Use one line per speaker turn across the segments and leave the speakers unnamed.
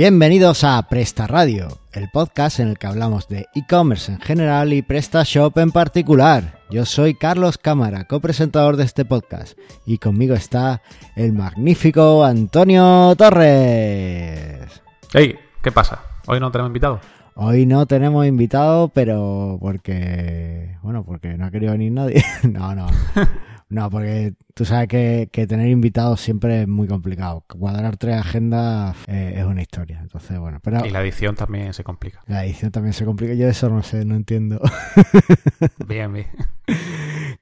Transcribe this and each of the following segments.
Bienvenidos a Presta Radio, el podcast en el que hablamos de e-commerce en general y PrestaShop en particular. Yo soy Carlos Cámara, copresentador de este podcast, y conmigo está el magnífico Antonio Torres.
Hey, ¿qué pasa? ¿Hoy no tenemos invitado?
Hoy no tenemos invitado, pero porque, bueno, porque no ha querido venir nadie. no, no. No, porque tú sabes que, que, tener invitados siempre es muy complicado. Cuadrar tres agendas eh, es una historia. Entonces, bueno, pero...
Y la edición también se complica.
La edición también se complica. Yo eso no sé, no entiendo.
bien, bien.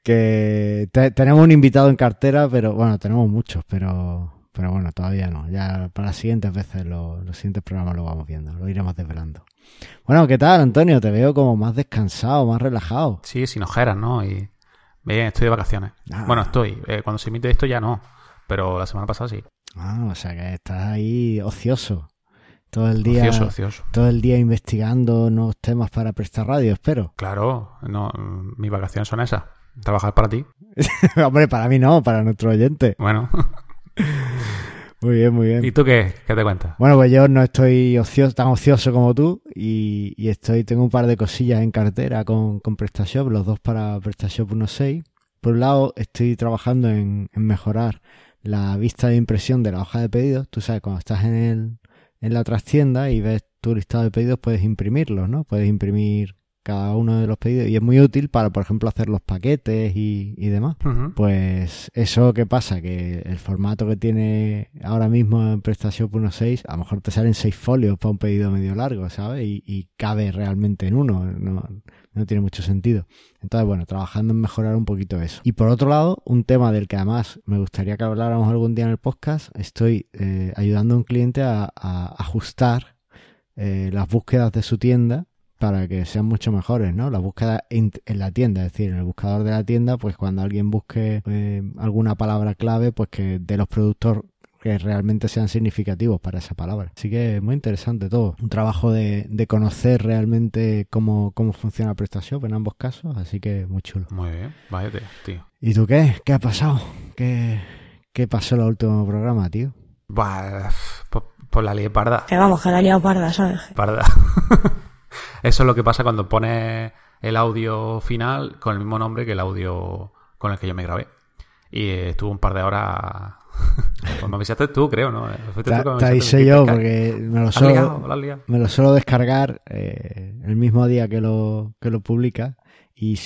Que te, tenemos un invitado en cartera, pero bueno, tenemos muchos, pero... Pero bueno, todavía no. Ya para las siguientes veces, lo, los siguientes programas lo vamos viendo, lo iremos desvelando. Bueno, ¿qué tal, Antonio? Te veo como más descansado, más relajado.
Sí, sin ojeras, ¿no? Y bien, estoy de vacaciones. Ah. Bueno, estoy. Eh, cuando se emite esto ya no, pero la semana pasada sí.
Ah, o sea que estás ahí ocioso. Todo el día,
ocioso, ocioso.
todo el día investigando nuevos temas para prestar radio, espero.
Claro, no, mis vacaciones son esas. Trabajar para ti.
Hombre, para mí no, para nuestro oyente.
Bueno.
Muy bien, muy bien.
¿Y tú qué? ¿Qué te cuentas?
Bueno, pues yo no estoy ocioso, tan ocioso como tú y, y, estoy tengo un par de cosillas en cartera con, con PrestaShop, los dos para PrestaShop 1.6. Por un lado, estoy trabajando en, en, mejorar la vista de impresión de la hoja de pedidos. Tú sabes, cuando estás en, el, en la tienda y ves tu listado de pedidos, puedes imprimirlos, ¿no? Puedes imprimir cada uno de los pedidos y es muy útil para, por ejemplo, hacer los paquetes y, y demás.
Uh -huh.
Pues eso que pasa, que el formato que tiene ahora mismo en PrestaShop 1.6, a lo mejor te salen seis folios para un pedido medio largo, ¿sabes? Y, y cabe realmente en uno, no, no tiene mucho sentido. Entonces, bueno, trabajando en mejorar un poquito eso. Y por otro lado, un tema del que además me gustaría que habláramos algún día en el podcast, estoy eh, ayudando a un cliente a, a ajustar eh, las búsquedas de su tienda para que sean mucho mejores, ¿no? La búsqueda en, en, la tienda, es decir, en el buscador de la tienda, pues cuando alguien busque eh, alguna palabra clave, pues que de los productos que realmente sean significativos para esa palabra. Así que muy interesante todo. Un trabajo de, de conocer realmente cómo, cómo funciona PrestaShop en ambos casos, así que muy chulo.
Muy bien, váyate, tío.
¿Y tú qué? ¿Qué ha pasado? ¿Qué, qué pasó en el último programa, tío?
Bah, por, por la ley parda.
Que vamos, que la liado parda, ¿sabes?
Parda. Eso es lo que pasa cuando pones el audio final con el mismo nombre que el audio con el que yo me grabé. Y estuvo un par de horas. pues me avisaste tú, creo, ¿no?
Te, avisé yo porque me lo suelo, ligado, me lo suelo descargar eh, el mismo día que lo, que lo publica y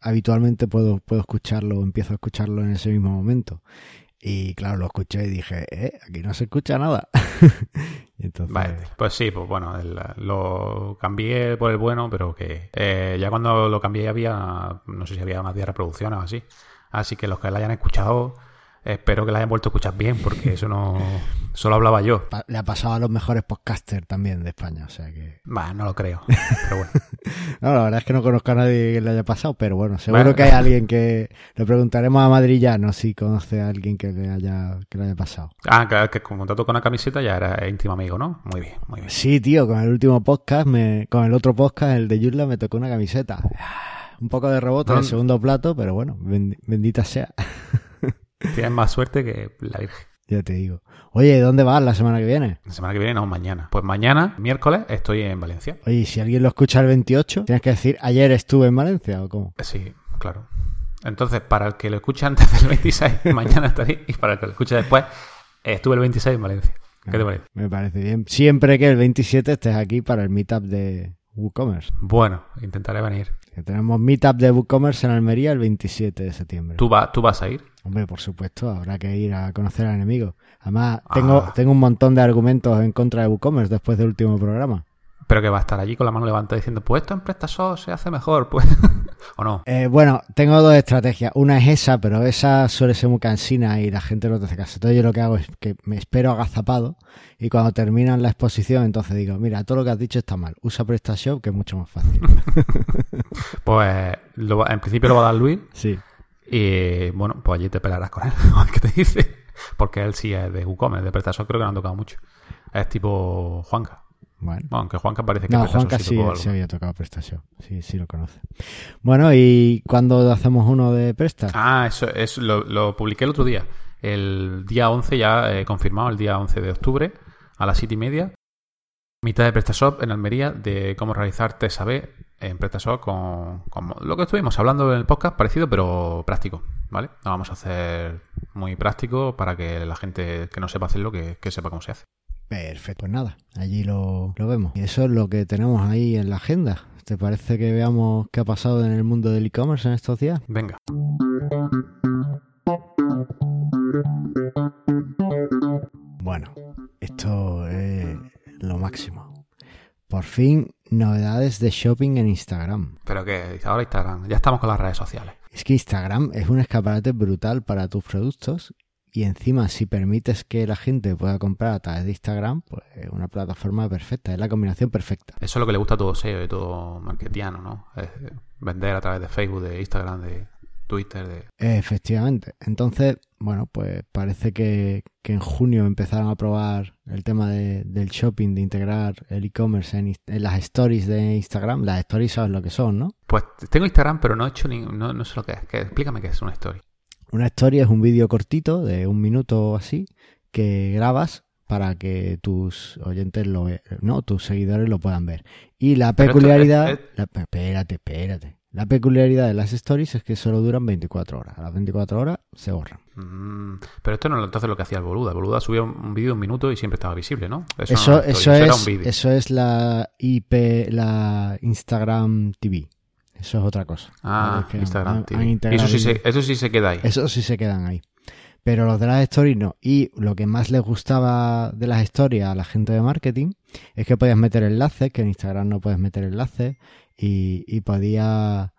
habitualmente puedo, puedo escucharlo, empiezo a escucharlo en ese mismo momento. Y claro, lo escuché y dije, eh, aquí no se escucha nada.
Entonces... Vale, pues sí, pues bueno, lo cambié por el bueno, pero que eh, ya cuando lo cambié había, no sé si había más de reproducciones o así. Así que los que la hayan escuchado, espero que la hayan vuelto a escuchar bien, porque eso no solo hablaba yo.
Le ha pasado a los mejores podcasters también de España, o sea que...
Bah, no lo creo, pero bueno.
no, la verdad es que no conozco a nadie que le haya pasado, pero bueno, seguro bueno, que hay alguien que... Le preguntaremos a Madrillano si conoce a alguien que le haya, que le haya pasado.
Ah, claro, que como te con una camiseta ya era íntimo amigo, ¿no? Muy bien, muy bien.
Sí, tío, con el último podcast, me, con el otro podcast, el de Yurla, me tocó una camiseta. Un poco de rebote no, en el segundo plato, pero bueno, bendita sea.
Tienes más suerte que la Virgen.
Ya te digo. Oye, ¿dónde vas la semana que viene?
La semana que viene, no, mañana. Pues mañana, miércoles, estoy en Valencia.
Oye, si alguien lo escucha el 28, tienes que decir, ayer estuve en Valencia o cómo?
Sí, claro. Entonces, para el que lo escuche antes del 26, mañana estaré. Y para el que lo escuche después, estuve el 26 en Valencia. ¿Qué te parece?
Me parece bien. Siempre que el 27 estés aquí para el meetup de WooCommerce.
Bueno, intentaré venir.
Que tenemos meetup de WooCommerce en Almería el 27 de septiembre.
¿Tú, va, ¿Tú vas a ir?
Hombre, por supuesto, habrá que ir a conocer al enemigo. Además, tengo, ah. tengo un montón de argumentos en contra de WooCommerce después del último programa.
Pero que va a estar allí con la mano levantada diciendo, pues esto en PrestaShop se hace mejor, pues. ¿O no?
Eh, bueno, tengo dos estrategias. Una es esa, pero esa suele ser muy cansina y la gente no te hace caso. Entonces yo lo que hago es que me espero agazapado y cuando terminan la exposición, entonces digo, mira, todo lo que has dicho está mal. Usa PrestaShop, que es mucho más fácil.
pues lo, en principio lo va a dar Luis.
Sí.
Y bueno, pues allí te pelarás con él. ¿Qué te dice? Porque él sí es de WooCommerce, de PrestaShop creo que no han tocado mucho. Es tipo Juanca.
Bueno.
Aunque Juanca parece que
no, Juanca sí, sí, sí, había tocado PrestaShop. Sí, sí lo conoce. Bueno, ¿y cuándo hacemos uno de Presta?
Ah, eso, eso lo, lo, publiqué el otro día. El día 11 ya eh, confirmado, el día 11 de octubre a las 7 y media. Mitad de PrestaShop en Almería de cómo realizar test AB en PrestaShop con, con, lo que estuvimos hablando en el podcast, parecido pero práctico, ¿vale? Lo vamos a hacer muy práctico para que la gente que no sepa hacerlo, que, que sepa cómo se hace.
Perfecto, pues nada, allí lo, lo vemos. Y eso es lo que tenemos ahí en la agenda. ¿Te parece que veamos qué ha pasado en el mundo del e-commerce en estos días?
Venga.
Bueno, esto es lo máximo. Por fin, novedades de shopping en Instagram.
¿Pero qué? Ahora Instagram. Ya estamos con las redes sociales.
Es que Instagram es un escaparate brutal para tus productos y encima si permites que la gente pueda comprar a través de Instagram, pues es una plataforma perfecta, es la combinación perfecta.
Eso es lo que le gusta a todo SEO y todo marketiano, ¿no? Es vender a través de Facebook, de Instagram, de Twitter. De...
Efectivamente. Entonces, bueno, pues parece que, en junio empezaron a probar el tema del shopping, de integrar el e-commerce en, las stories de Instagram. Las stories sabes lo que son, ¿no?
Pues tengo Instagram, pero no he hecho ni, no, no sé lo que es. explícame qué es una story.
Una story es un vídeo cortito de un minuto o así que grabas para que tus oyentes lo no, tus seguidores lo puedan ver. Y la peculiaridad, espérate, espérate. La peculiaridad de las stories es que solo duran 24 horas. A las 24 horas se borran.
Mm, pero esto no es entonces lo que hacía el Boluda. El Boluda subía un vídeo de un minuto y siempre estaba visible, ¿no?
Eso, eso, es, eso es la IP, la Instagram TV. Eso es otra cosa.
Ah, Instagram eso, sí se, eso sí se queda ahí.
Eso sí se quedan ahí. Pero los de las stories no. Y lo que más les gustaba de las stories a la gente de marketing es que podías meter enlaces, que en Instagram no puedes meter enlaces, y, y podías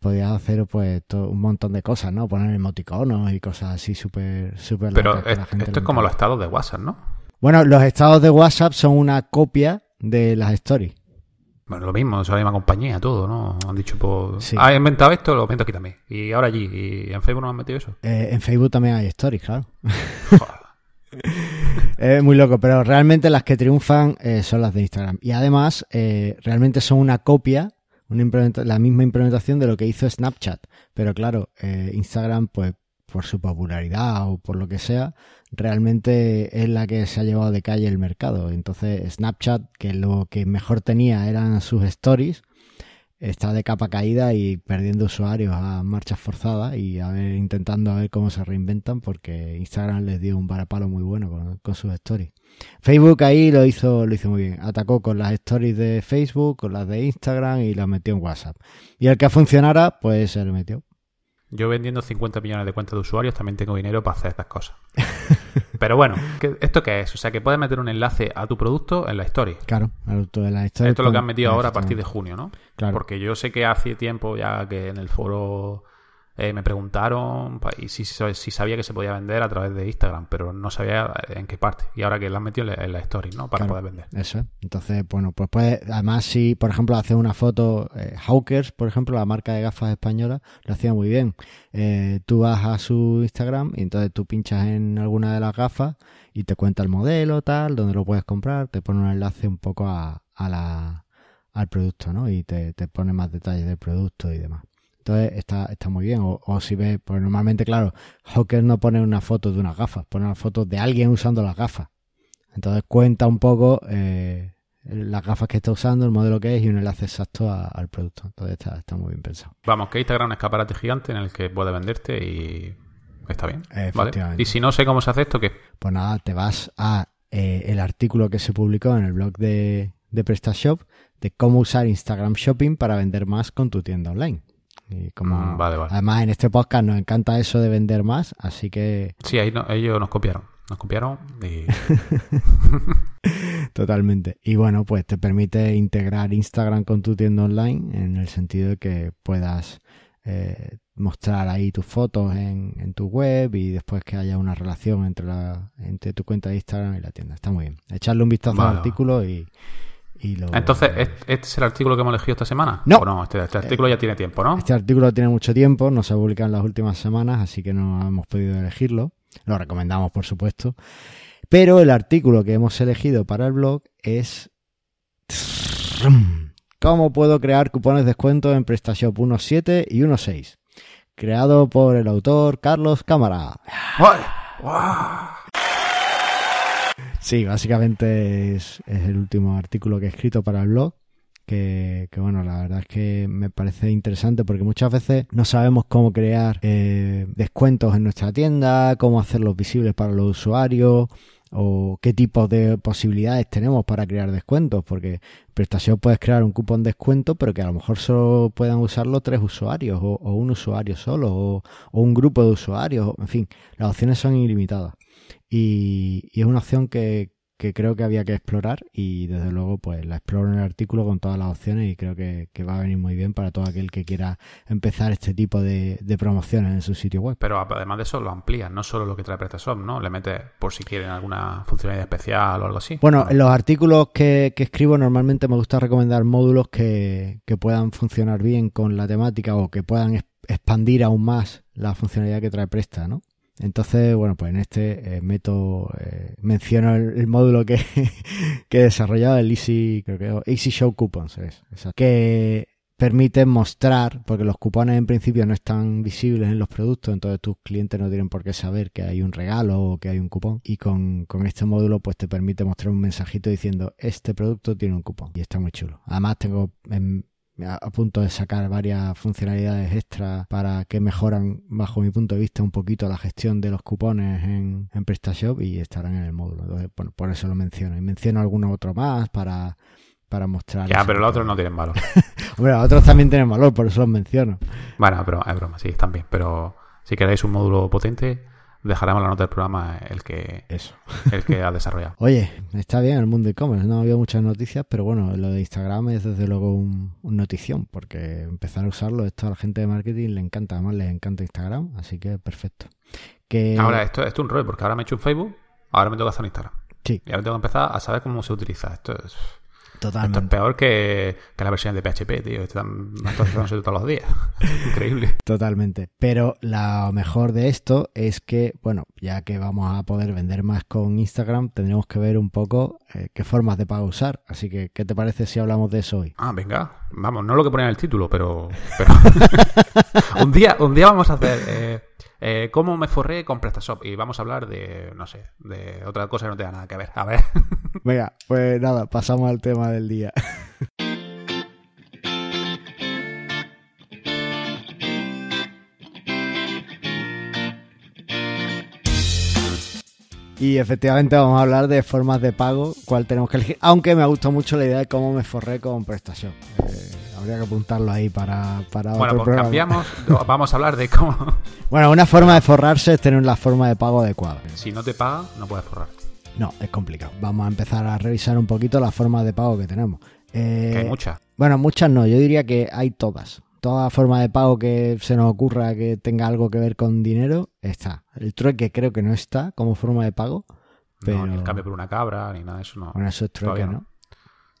podía hacer pues un montón de cosas, ¿no? Poner emoticonos y cosas así súper súper
Pero esto es como los estados de WhatsApp, ¿no?
Bueno, los estados de WhatsApp son una copia de las stories.
Bueno, lo mismo, es la misma compañía, todo, ¿no? Han dicho, pues, ha inventado esto, lo invento aquí también. Y ahora allí, ¿y en Facebook no han metido eso?
Eh, en Facebook también hay stories, claro. es muy loco, pero realmente las que triunfan eh, son las de Instagram. Y además, eh, realmente son una copia, una la misma implementación de lo que hizo Snapchat. Pero claro, Instagram, pues, por su popularidad o por lo que sea, realmente es la que se ha llevado de calle el mercado. Entonces Snapchat, que lo que mejor tenía eran sus stories, está de capa caída y perdiendo usuarios a marchas forzadas y a ver, intentando a ver cómo se reinventan porque Instagram les dio un varapalo muy bueno con, sus stories. Facebook ahí lo hizo, lo hizo muy bien. Atacó con las stories de Facebook, con las de Instagram y las metió en WhatsApp. Y el que funcionara, pues se lo metió.
Yo vendiendo 50 millones de cuentas de usuarios también tengo dinero para hacer estas cosas. Pero bueno, ¿esto qué es? O sea, que puedes meter un enlace a tu producto en la story.
Claro,
de la Esto es lo que han metido ahora a partir de junio, ¿no? Claro. Porque yo sé que hace tiempo ya que en el foro eh, me preguntaron y si, si, sabía que se podía vender a través de Instagram, pero no sabía en qué parte. Y ahora que lo han metido en la story, ¿no? Para poder vender.
Eso. Entonces, bueno, pues puede, además si, por ejemplo, hace una foto, eh, Hawkers, por ejemplo, la marca de gafas española, lo hacía muy bien. Eh, tú vas a su Instagram y entonces tú pinchas en alguna de las gafas y te cuenta el modelo, tal, donde lo puedes comprar, te pone un enlace un poco a, a la, al producto, ¿no? Y te, te pone más detalles del producto y demás. Entonces está, está muy bien. O, si ves, pues normalmente, claro, Hawker no pone una foto de unas gafas, pone una foto de alguien usando las gafas. Entonces cuenta un poco eh, las gafas que está usando, el modelo que es y un enlace exacto al producto. Entonces está, está muy bien pensado.
Vamos, que Instagram es un escaparate gigante en el que puede venderte y está bien. Y si no sé cómo se hace esto, ¿qué?
Pues nada, te vas a eh, el artículo que se publicó en el blog de, de PrestaShop de cómo usar Instagram Shopping para vender más con tu tienda online. Y como,
mm,
Además, en este podcast nos encanta eso de vender más, así que...
Sí, ahí ellos nos copiaron. Nos copiaron y...
Totalmente. Y bueno, pues te permite integrar Instagram con tu tienda online en el sentido de que puedas eh, mostrar ahí tus fotos en, en, tu web y después que haya una relación entre, la, entre tu cuenta de Instagram y la tienda. Está muy bien. Echarle un vistazo al artículo y,
entonces, ¿este es el artículo que hemos elegido esta semana?
No.
¿O no? Este, este artículo ya tiene tiempo, ¿no?
Este artículo tiene mucho tiempo, no se ha publicado en las últimas semanas, así que no hemos podido elegirlo. Lo recomendamos, por supuesto. Pero el artículo que hemos elegido para el blog es... ¿Cómo puedo crear cupones de descuento en PrestaShop 1.7 y 1.6? Creado por el autor Carlos Cámara. Sí, básicamente es, el último artículo que he escrito para el blog. Que, bueno, la verdad es que me parece interesante porque muchas veces no sabemos cómo crear eh, descuentos en nuestra tienda, cómo hacerlos visibles para los usuarios o qué tipo de posibilidades tenemos para crear descuentos, porque prestación puedes crear un cupón de descuento, pero que a lo mejor solo puedan usarlo tres usuarios o, un usuario solo o, o, un grupo de usuarios, en fin, las opciones son ilimitadas. Y, es una opción que, creo que había que explorar y desde luego pues la exploro en el artículo con todas las opciones y creo que, va a venir muy bien para todo aquel que quiera empezar este tipo de, promociones en su sitio web.
Pero además de eso lo amplías, no solo lo que trae PrestaShop, ¿no? Le metes por si quieren alguna funcionalidad especial o algo así.
Bueno, en los artículos que, escribo normalmente me gusta recomendar módulos que, que puedan funcionar bien con la temática o que puedan expandir aún más la funcionalidad que trae Presta, ¿no? Entonces, bueno, pues en este eh, meto, eh, menciono el, módulo que, que, he desarrollado, el Easy, creo que Easy Show Coupons, es, que permite mostrar, porque los cupones en principio no están visibles en los productos, entonces tus clientes no tienen por qué saber que hay un regalo o que hay un cupón. Y con, con este módulo, pues te permite mostrar un mensajito diciendo, este producto tiene un cupón. Y está muy chulo. Además, tengo en, a punto de sacar varias funcionalidades extras para que mejoran, bajo mi punto de vista, un poquito la gestión de los cupones en, en PrestaShop y estarán en el módulo. Entonces, bueno, por eso lo menciono. Y menciono alguno otro más para, para mostrar.
Ya, pero los otros no tienen valor.
bueno, los otros también tienen valor, por eso los menciono.
Bueno, pero es broma, sí, están bien. Pero si queréis un módulo potente, dejaremos la nota del programa el que
eso.
el que ha desarrollado.
Oye está bien el mundo e-commerce no ha habido muchas noticias pero bueno lo de Instagram es desde luego un, notición porque empezar a usarlo esto a la gente de marketing le encanta además les encanta Instagram así que perfecto. Que
ahora esto, esto es un rollo porque ahora me he hecho un Facebook ahora me tengo que hacer un Instagram.
Sí.
Y ahora tengo que empezar a saber cómo se utiliza. Esto es
Totalmente.
Esto es peor que, que la versión de PHP, tío. Están actualizándose todos los días. Increíble.
Totalmente. Pero lo mejor de esto es que, bueno, ya que vamos a poder vender más con Instagram, tendremos que ver un poco eh, qué formas de pago usar. Así que, ¿qué te parece si hablamos de eso hoy?
Ah, venga. Vamos, no lo que pone en el título, pero... pero... un, día, un día vamos a hacer... Eh eh, ¿Cómo me forré con PrestaShop? Y vamos a hablar de, no sé, de otra cosa que no tenga nada que ver. A ver.
Venga, pues nada, pasamos al tema del día. Y efectivamente vamos a hablar de formas de pago, cuál tenemos que elegir. Aunque me gustado mucho la idea de cómo me forré con PrestaShop. Eh, habría que apuntarlo ahí para, para
bueno,
otro pues
cambiamos, vamos a hablar de cómo...
Bueno, una forma de forrarse es tener la forma de pago adecuada.
Si no te paga, no puedes forrar.
No, es complicado. Vamos a empezar a revisar un poquito las formas de pago que tenemos.
Eh, hay muchas.
Bueno, muchas no, yo diría que hay todas. Toda forma de pago que se nos ocurra que tenga algo que ver con dinero está. El trueque creo que no está como forma de pago. Pero... No,
ni el cambio por una cabra, ni nada de eso, no.
Bueno, eso es trueque, ¿no?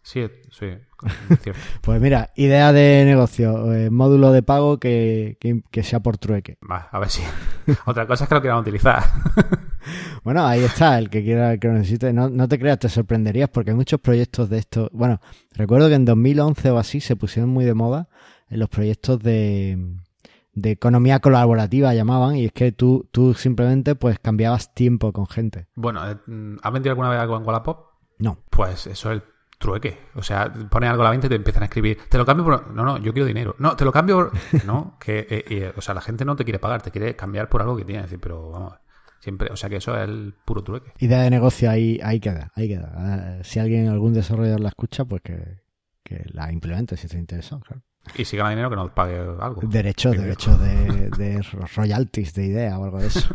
Sí, sí, cierto.
pues mira, idea de negocio, eh, módulo de pago que, sea por trueque.
Va, a ver si. Otra cosa es que lo quieran utilizar.
bueno, ahí está, el que quiera, que lo necesite. No, no te creas, te sorprenderías porque hay muchos proyectos de esto. Bueno, recuerdo que en 2011 o así se pusieron muy de moda en los proyectos de, de economía colaborativa llamaban y es que tú, tú simplemente pues cambiabas tiempo con gente.
Bueno, eh, ¿has vendido alguna vez algo en Wallapop?
No.
Pues eso es el trueque. O sea, pones algo a la venta y te empiezan a escribir, te lo cambio por... No, no, yo quiero dinero. No, te lo cambio por... No, que... Eh, eh, o sea, la gente no te quiere pagar, te quiere cambiar por algo que tiene. decir, pero vamos, siempre... O sea, que eso es el puro trueque.
Idea de negocio ahí, ahí queda, ahí queda. Ah, si alguien, algún desarrollador la escucha, pues que, que la implemente si está interesado, claro.
Y si gana dinero que nos pague algo.
Derechos, derechos de, de, royalties de idea o algo de eso.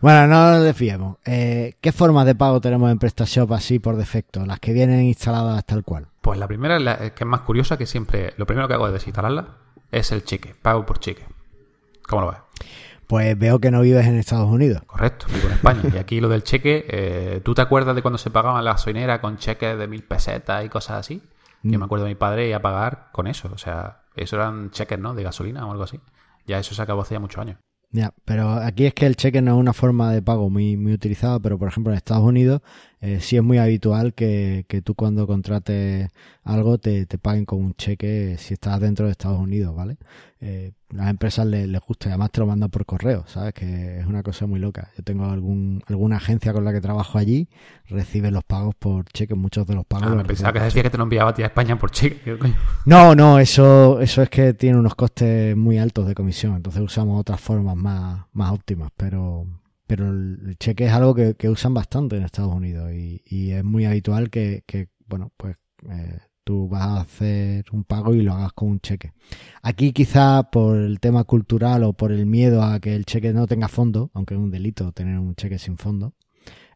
Bueno, no nos desfiemos. Eh, ¿Qué formas de pago tenemos en PrestaShop así por defecto? Las que vienen instaladas tal cual.
Pues la primera, la, que es más curiosa, que siempre lo primero que hago es desinstalarla, es el cheque, pago por cheque. ¿Cómo lo ves?
Pues veo que no vives en Estados Unidos.
Correcto, vivo en España. Y aquí lo del cheque, eh, ¿tú te acuerdas de cuando se pagaban la gasolinera con cheques de mil pesetas y cosas así? Yo mm. me acuerdo de mi padre a pagar con eso. O sea, eso eran cheques, ¿no? De gasolina o algo así. Ya eso se acabó hace ya muchos años.
Ya, pero aquí es que el cheque no es una forma de pago muy, muy utilizada, pero por ejemplo en Estados Unidos eh, sí es muy habitual que, que tú cuando contrates algo te, te, paguen con un cheque si estás dentro de Estados Unidos, ¿vale? Eh, las empresas les, les gusta y además te lo mandan por correo, ¿sabes? Que es una cosa muy loca. Yo tengo algún, alguna agencia con la que trabajo allí, recibe los pagos por cheque, muchos de los pagos.
Ah, pensaba que decía que te lo enviaba a ti a España por cheque.
No, no, eso, eso es que tiene unos costes muy altos de comisión, entonces usamos otras formas más, más óptimas, pero, pero el cheque es algo que, que usan bastante en Estados Unidos y, y es muy habitual que, que bueno, pues eh, tú vas a hacer un pago y lo hagas con un cheque. Aquí quizá por el tema cultural o por el miedo a que el cheque no tenga fondo, aunque es un delito tener un cheque sin fondo,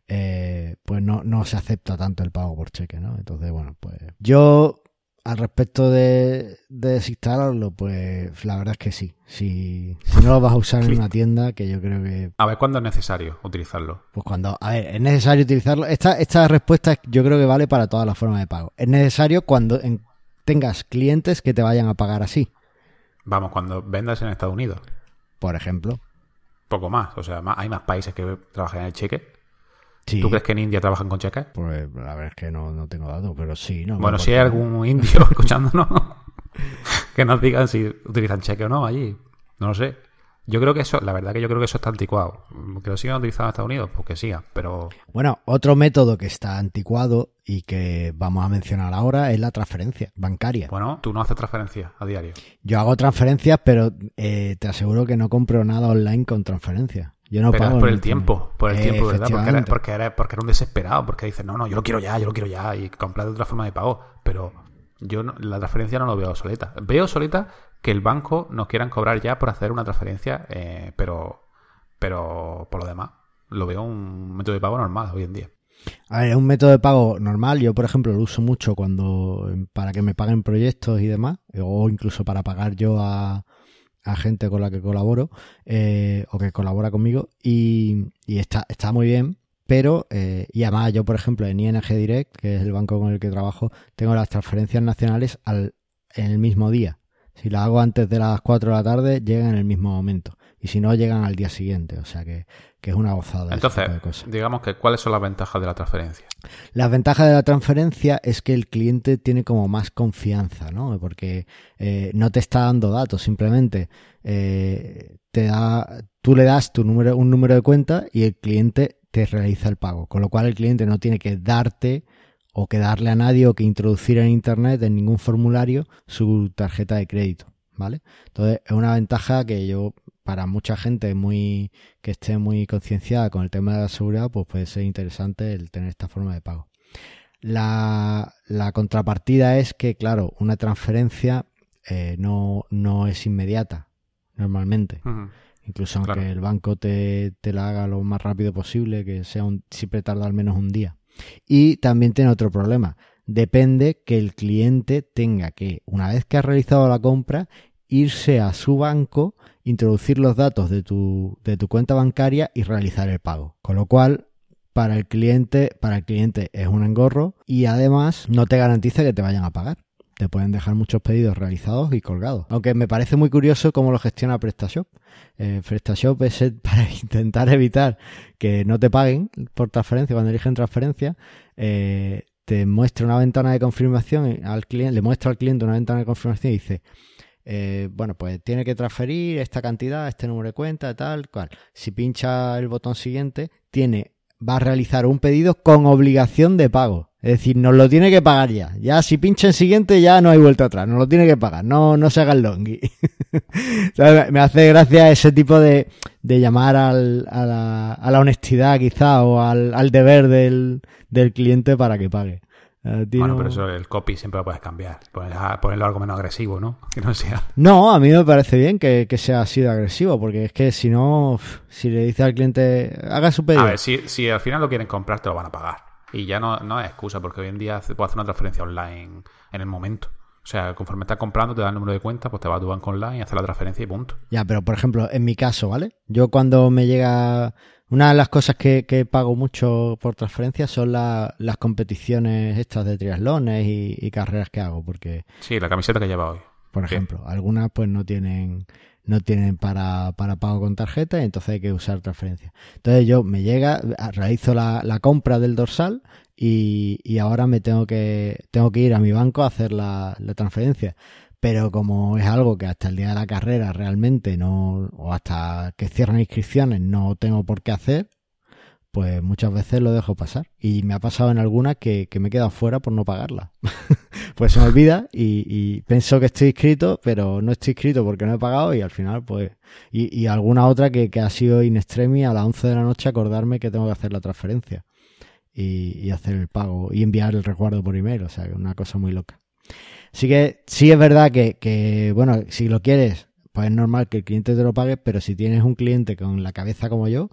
eh, pues no, no se acepta tanto el pago por cheque, ¿no? Entonces, bueno, pues yo al respecto de, desinstalarlo, pues la verdad es que sí. Si, si no lo vas a usar en una tienda, que yo creo que...
A ver, ¿cuándo es necesario utilizarlo?
Pues cuando... A ver, es necesario utilizarlo. Esta, esta respuesta yo creo que vale para todas las formas de pago. Es necesario cuando tengas clientes que te vayan a pagar así.
Vamos, cuando vendas en Estados Unidos.
Por ejemplo.
Poco más. O sea, hay más países que trabajan en el cheque. ¿Tú crees que en India trabajan con cheques?
Pues la verdad es que no, no tengo datos, pero sí. No
bueno, si hay algún indio escuchándonos, que nos digan si utilizan cheque o no allí. No lo sé. Yo creo que eso, la verdad que yo creo que eso está anticuado. Que lo sigan utilizando en Estados Unidos, pues que pero...
Bueno, otro método que está anticuado y que vamos a mencionar ahora es la transferencia bancaria.
Bueno, tú no haces transferencias a diario.
Yo hago transferencias, pero eh, te aseguro que no compro nada online con transferencias. Yo no
Pero
pago
es por el tiempo, por el tiempo, ¿verdad? Porque eres, porque, eres un desesperado, porque dices, no, no, yo lo quiero ya, yo lo quiero ya, y comprar de otra forma de pago. Pero yo la transferencia no lo veo soleta. Veo soleta que el banco nos quieran cobrar ya por hacer una transferencia, eh, pero, pero por lo demás, lo veo un método de pago normal hoy en día.
A ver, es un método de pago normal. Yo, por ejemplo, lo uso mucho cuando para que me paguen proyectos y demás, o incluso para pagar yo a, a gente con la que colaboro eh, o que colabora conmigo y, está, está muy bien. Pero, eh, y además yo, por ejemplo, en ING Direct, que es el banco con el que trabajo, tengo las transferencias nacionales al, en el mismo día. Si las hago antes de las 4 de la tarde, llegan en el mismo momento. Y si no, llegan al día siguiente. O sea que, que es una gozada.
Entonces, digamos que, ¿cuáles son las ventajas de la transferencia?
Las ventajas de la transferencia es que el cliente tiene como más confianza, ¿no? Porque eh, no te está dando datos, simplemente eh, te da, tú le das tu número, un número de cuenta y el cliente te realiza el pago. Con lo cual el cliente no tiene que darte o que darle a nadie o que introducir en internet en ningún formulario su tarjeta de crédito. ¿Vale? Entonces es una ventaja que yo para mucha gente muy que esté muy concienciada con el tema de la seguridad, pues puede ser interesante el tener esta forma de pago. La, la contrapartida es que, claro, una transferencia eh, no, no es inmediata, normalmente. Incluso aunque el banco te, te, la haga lo más rápido posible, que sea un, siempre tarda al menos un día. Y también tiene otro problema. Depende que el cliente tenga que, una vez que ha realizado la compra, irse a su banco, introducir los datos de tu, de tu cuenta bancaria y realizar el pago. Con lo cual, para el cliente, para el cliente es un engorro y además no te garantiza que te vayan a pagar. Te pueden dejar muchos pedidos realizados y colgados. Aunque me parece muy curioso cómo lo gestiona PrestaShop. Eh, PrestaShop es para intentar evitar que no te paguen por transferencia cuando eligen transferencia. Eh, te muestra una ventana de confirmación al cliente, le muestra al cliente una ventana de confirmación y dice, eh, bueno, pues tiene que transferir esta cantidad, este número de cuenta, tal, cual. Si pincha el botón siguiente, tiene, va a realizar un pedido con obligación de pago. Es decir, nos lo tiene que pagar ya. Ya si pincha en siguiente ya no hay vuelta atrás, nos lo tiene que pagar, no, no se haga el longi. Me hace gracia ese tipo de, de llamar al, a, la, a, la, honestidad quizá o al, al deber del, del cliente para que pague.
Bueno, pero eso el copy siempre lo puedes cambiar. Puedes ponerlo algo menos agresivo, ¿no? Que no sea.
No, a mí me parece bien que, sea así de agresivo, porque es que si no, si le dice al cliente, haga su pedido.
A ver, si, si al final lo quieren comprar, te lo van a pagar. Y ya no, no es excusa, porque hoy en día puedes hacer una transferencia online en el momento. O sea, conforme estás comprando, te da el número de cuenta, pues te va a tu banco online y haces la transferencia y punto.
Ya, pero por ejemplo, en mi caso, ¿vale? Yo cuando me llega una de las cosas que, pago mucho por transferencia son las competiciones estas de triatlones y, carreras que hago, porque...
Sí, la camiseta que lleva hoy.
Por ejemplo, algunas pues no tienen no tienen para, para pago con tarjeta y entonces hay que usar transferencia. Entonces yo me llega, realizo la, la compra del dorsal y, y, ahora me tengo que, tengo que ir a mi banco a hacer la, la transferencia pero como es algo que hasta el día de la carrera realmente no, o hasta que cierran inscripciones no tengo por qué hacer, pues muchas veces lo dejo pasar. Y me ha pasado en algunas que, me he quedado fuera por no pagarla. pues se me olvida y, y, pienso que estoy inscrito, pero no estoy inscrito porque no he pagado y al final pues... Y, y alguna otra que, que, ha sido in extremis a las 11 de la noche acordarme que tengo que hacer la transferencia y, hacer el pago y enviar el recuerdo por email. O sea, una cosa muy loca. Así que sí es verdad que, bueno, si lo quieres, pues es normal que el cliente te lo pague, pero si tienes un cliente con la cabeza como yo,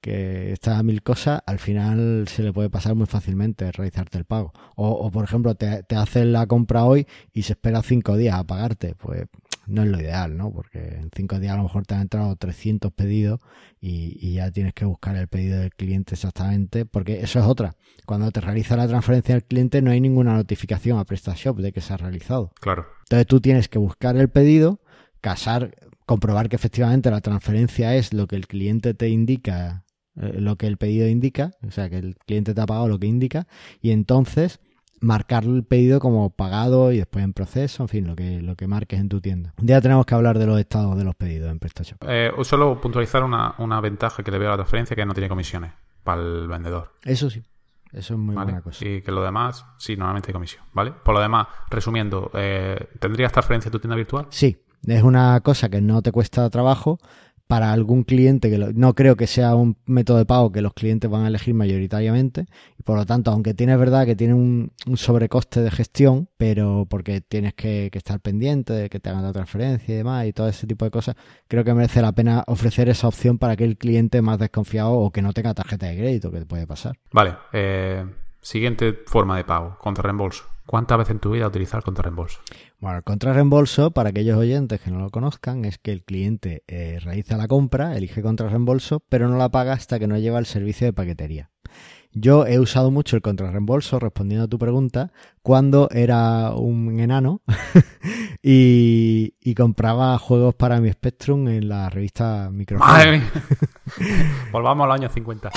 que está a mil cosas, al final se le puede pasar muy fácilmente realizarte el pago. O, por ejemplo, te, te la compra hoy y se espera cinco días a pagarte. Pues no es lo ideal, ¿no? Porque en cinco días a lo mejor te han entrado 300 pedidos y, y, ya tienes que buscar el pedido del cliente exactamente, porque eso es otra. Cuando te realiza la transferencia al cliente no hay ninguna notificación a PrestaShop de que se ha realizado.
Claro.
Entonces tú tienes que buscar el pedido, casar, comprobar que efectivamente la transferencia es lo que el cliente te indica, eh, lo que el pedido indica, o sea, que el cliente te ha pagado lo que indica, y entonces marcar el pedido como pagado y después en proceso, en fin, lo que, lo que marques en tu tienda. Un día tenemos que hablar de los estados de los pedidos en PrestaShop.
Eh, solo puntualizar una, una ventaja que le veo a la transferencia que no tiene comisiones para el vendedor.
Eso sí. Eso es muy buena cosa.
Y que lo demás, sí, normalmente hay comisión, ¿vale? Por lo demás, resumiendo, eh, ¿tendrías transferencia en tu tienda virtual?
Sí, es una cosa que no te cuesta trabajo, para algún cliente que no creo que sea un método de pago que los clientes van a elegir mayoritariamente. Y por lo tanto aunque tiene verdad que tiene un, sobrecoste de gestión pero porque tienes que, estar pendiente de que te hagan la transferencia y demás y todo ese tipo de cosas creo que merece la pena ofrecer esa opción para que el cliente más desconfiado o que no tenga tarjeta de crédito que puede pasar.
Vale eh, siguiente forma de pago contra reembolso ¿Cuántas veces en tu vida utilizar el contrarreembolso?
Bueno, el contrarreembolso, para aquellos oyentes que no lo conozcan, es que el cliente eh, realiza la compra, elige contrarreembolso, pero no la paga hasta que no lleva el servicio de paquetería. Yo he usado mucho el contrarreembolso, respondiendo a tu pregunta, cuando era un enano y, y, compraba juegos para mi Spectrum en la revista Microsoft.
Volvamos al año 50.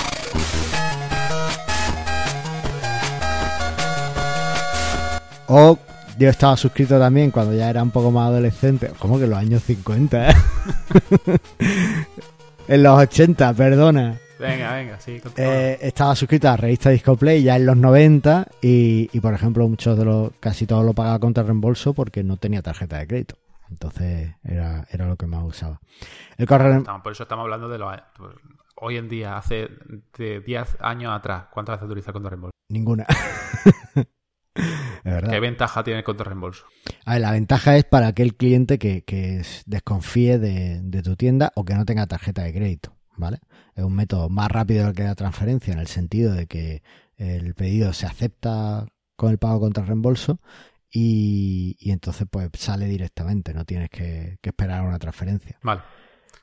O yo estaba suscrito también cuando ya era un poco más adolescente. ¿Cómo que en los años 50? Eh? en los 80, perdona.
Venga, venga, sí.
Eh, estaba suscrito a la revista Discoplay ya en los 90 y, y, por ejemplo, muchos de los, casi todo lo pagaba contra reembolso porque no tenía tarjeta de crédito. Entonces era, era lo que más usaba.
El correo... por eso estamos hablando de los... Pues, hoy en día, hace de 10 años atrás, ¿cuántas veces utilizas contra reembolso?
Ninguna.
¿Qué ventaja tiene el contrarreembolso?
A ver, la ventaja es para aquel cliente que, que desconfíe de, tu tienda o que no tenga tarjeta de crédito, ¿vale? Es un método más rápido que la transferencia en el sentido de que el pedido se acepta con el pago contra reembolso y, entonces pues sale directamente, no tienes que, que esperar una transferencia.
Vale.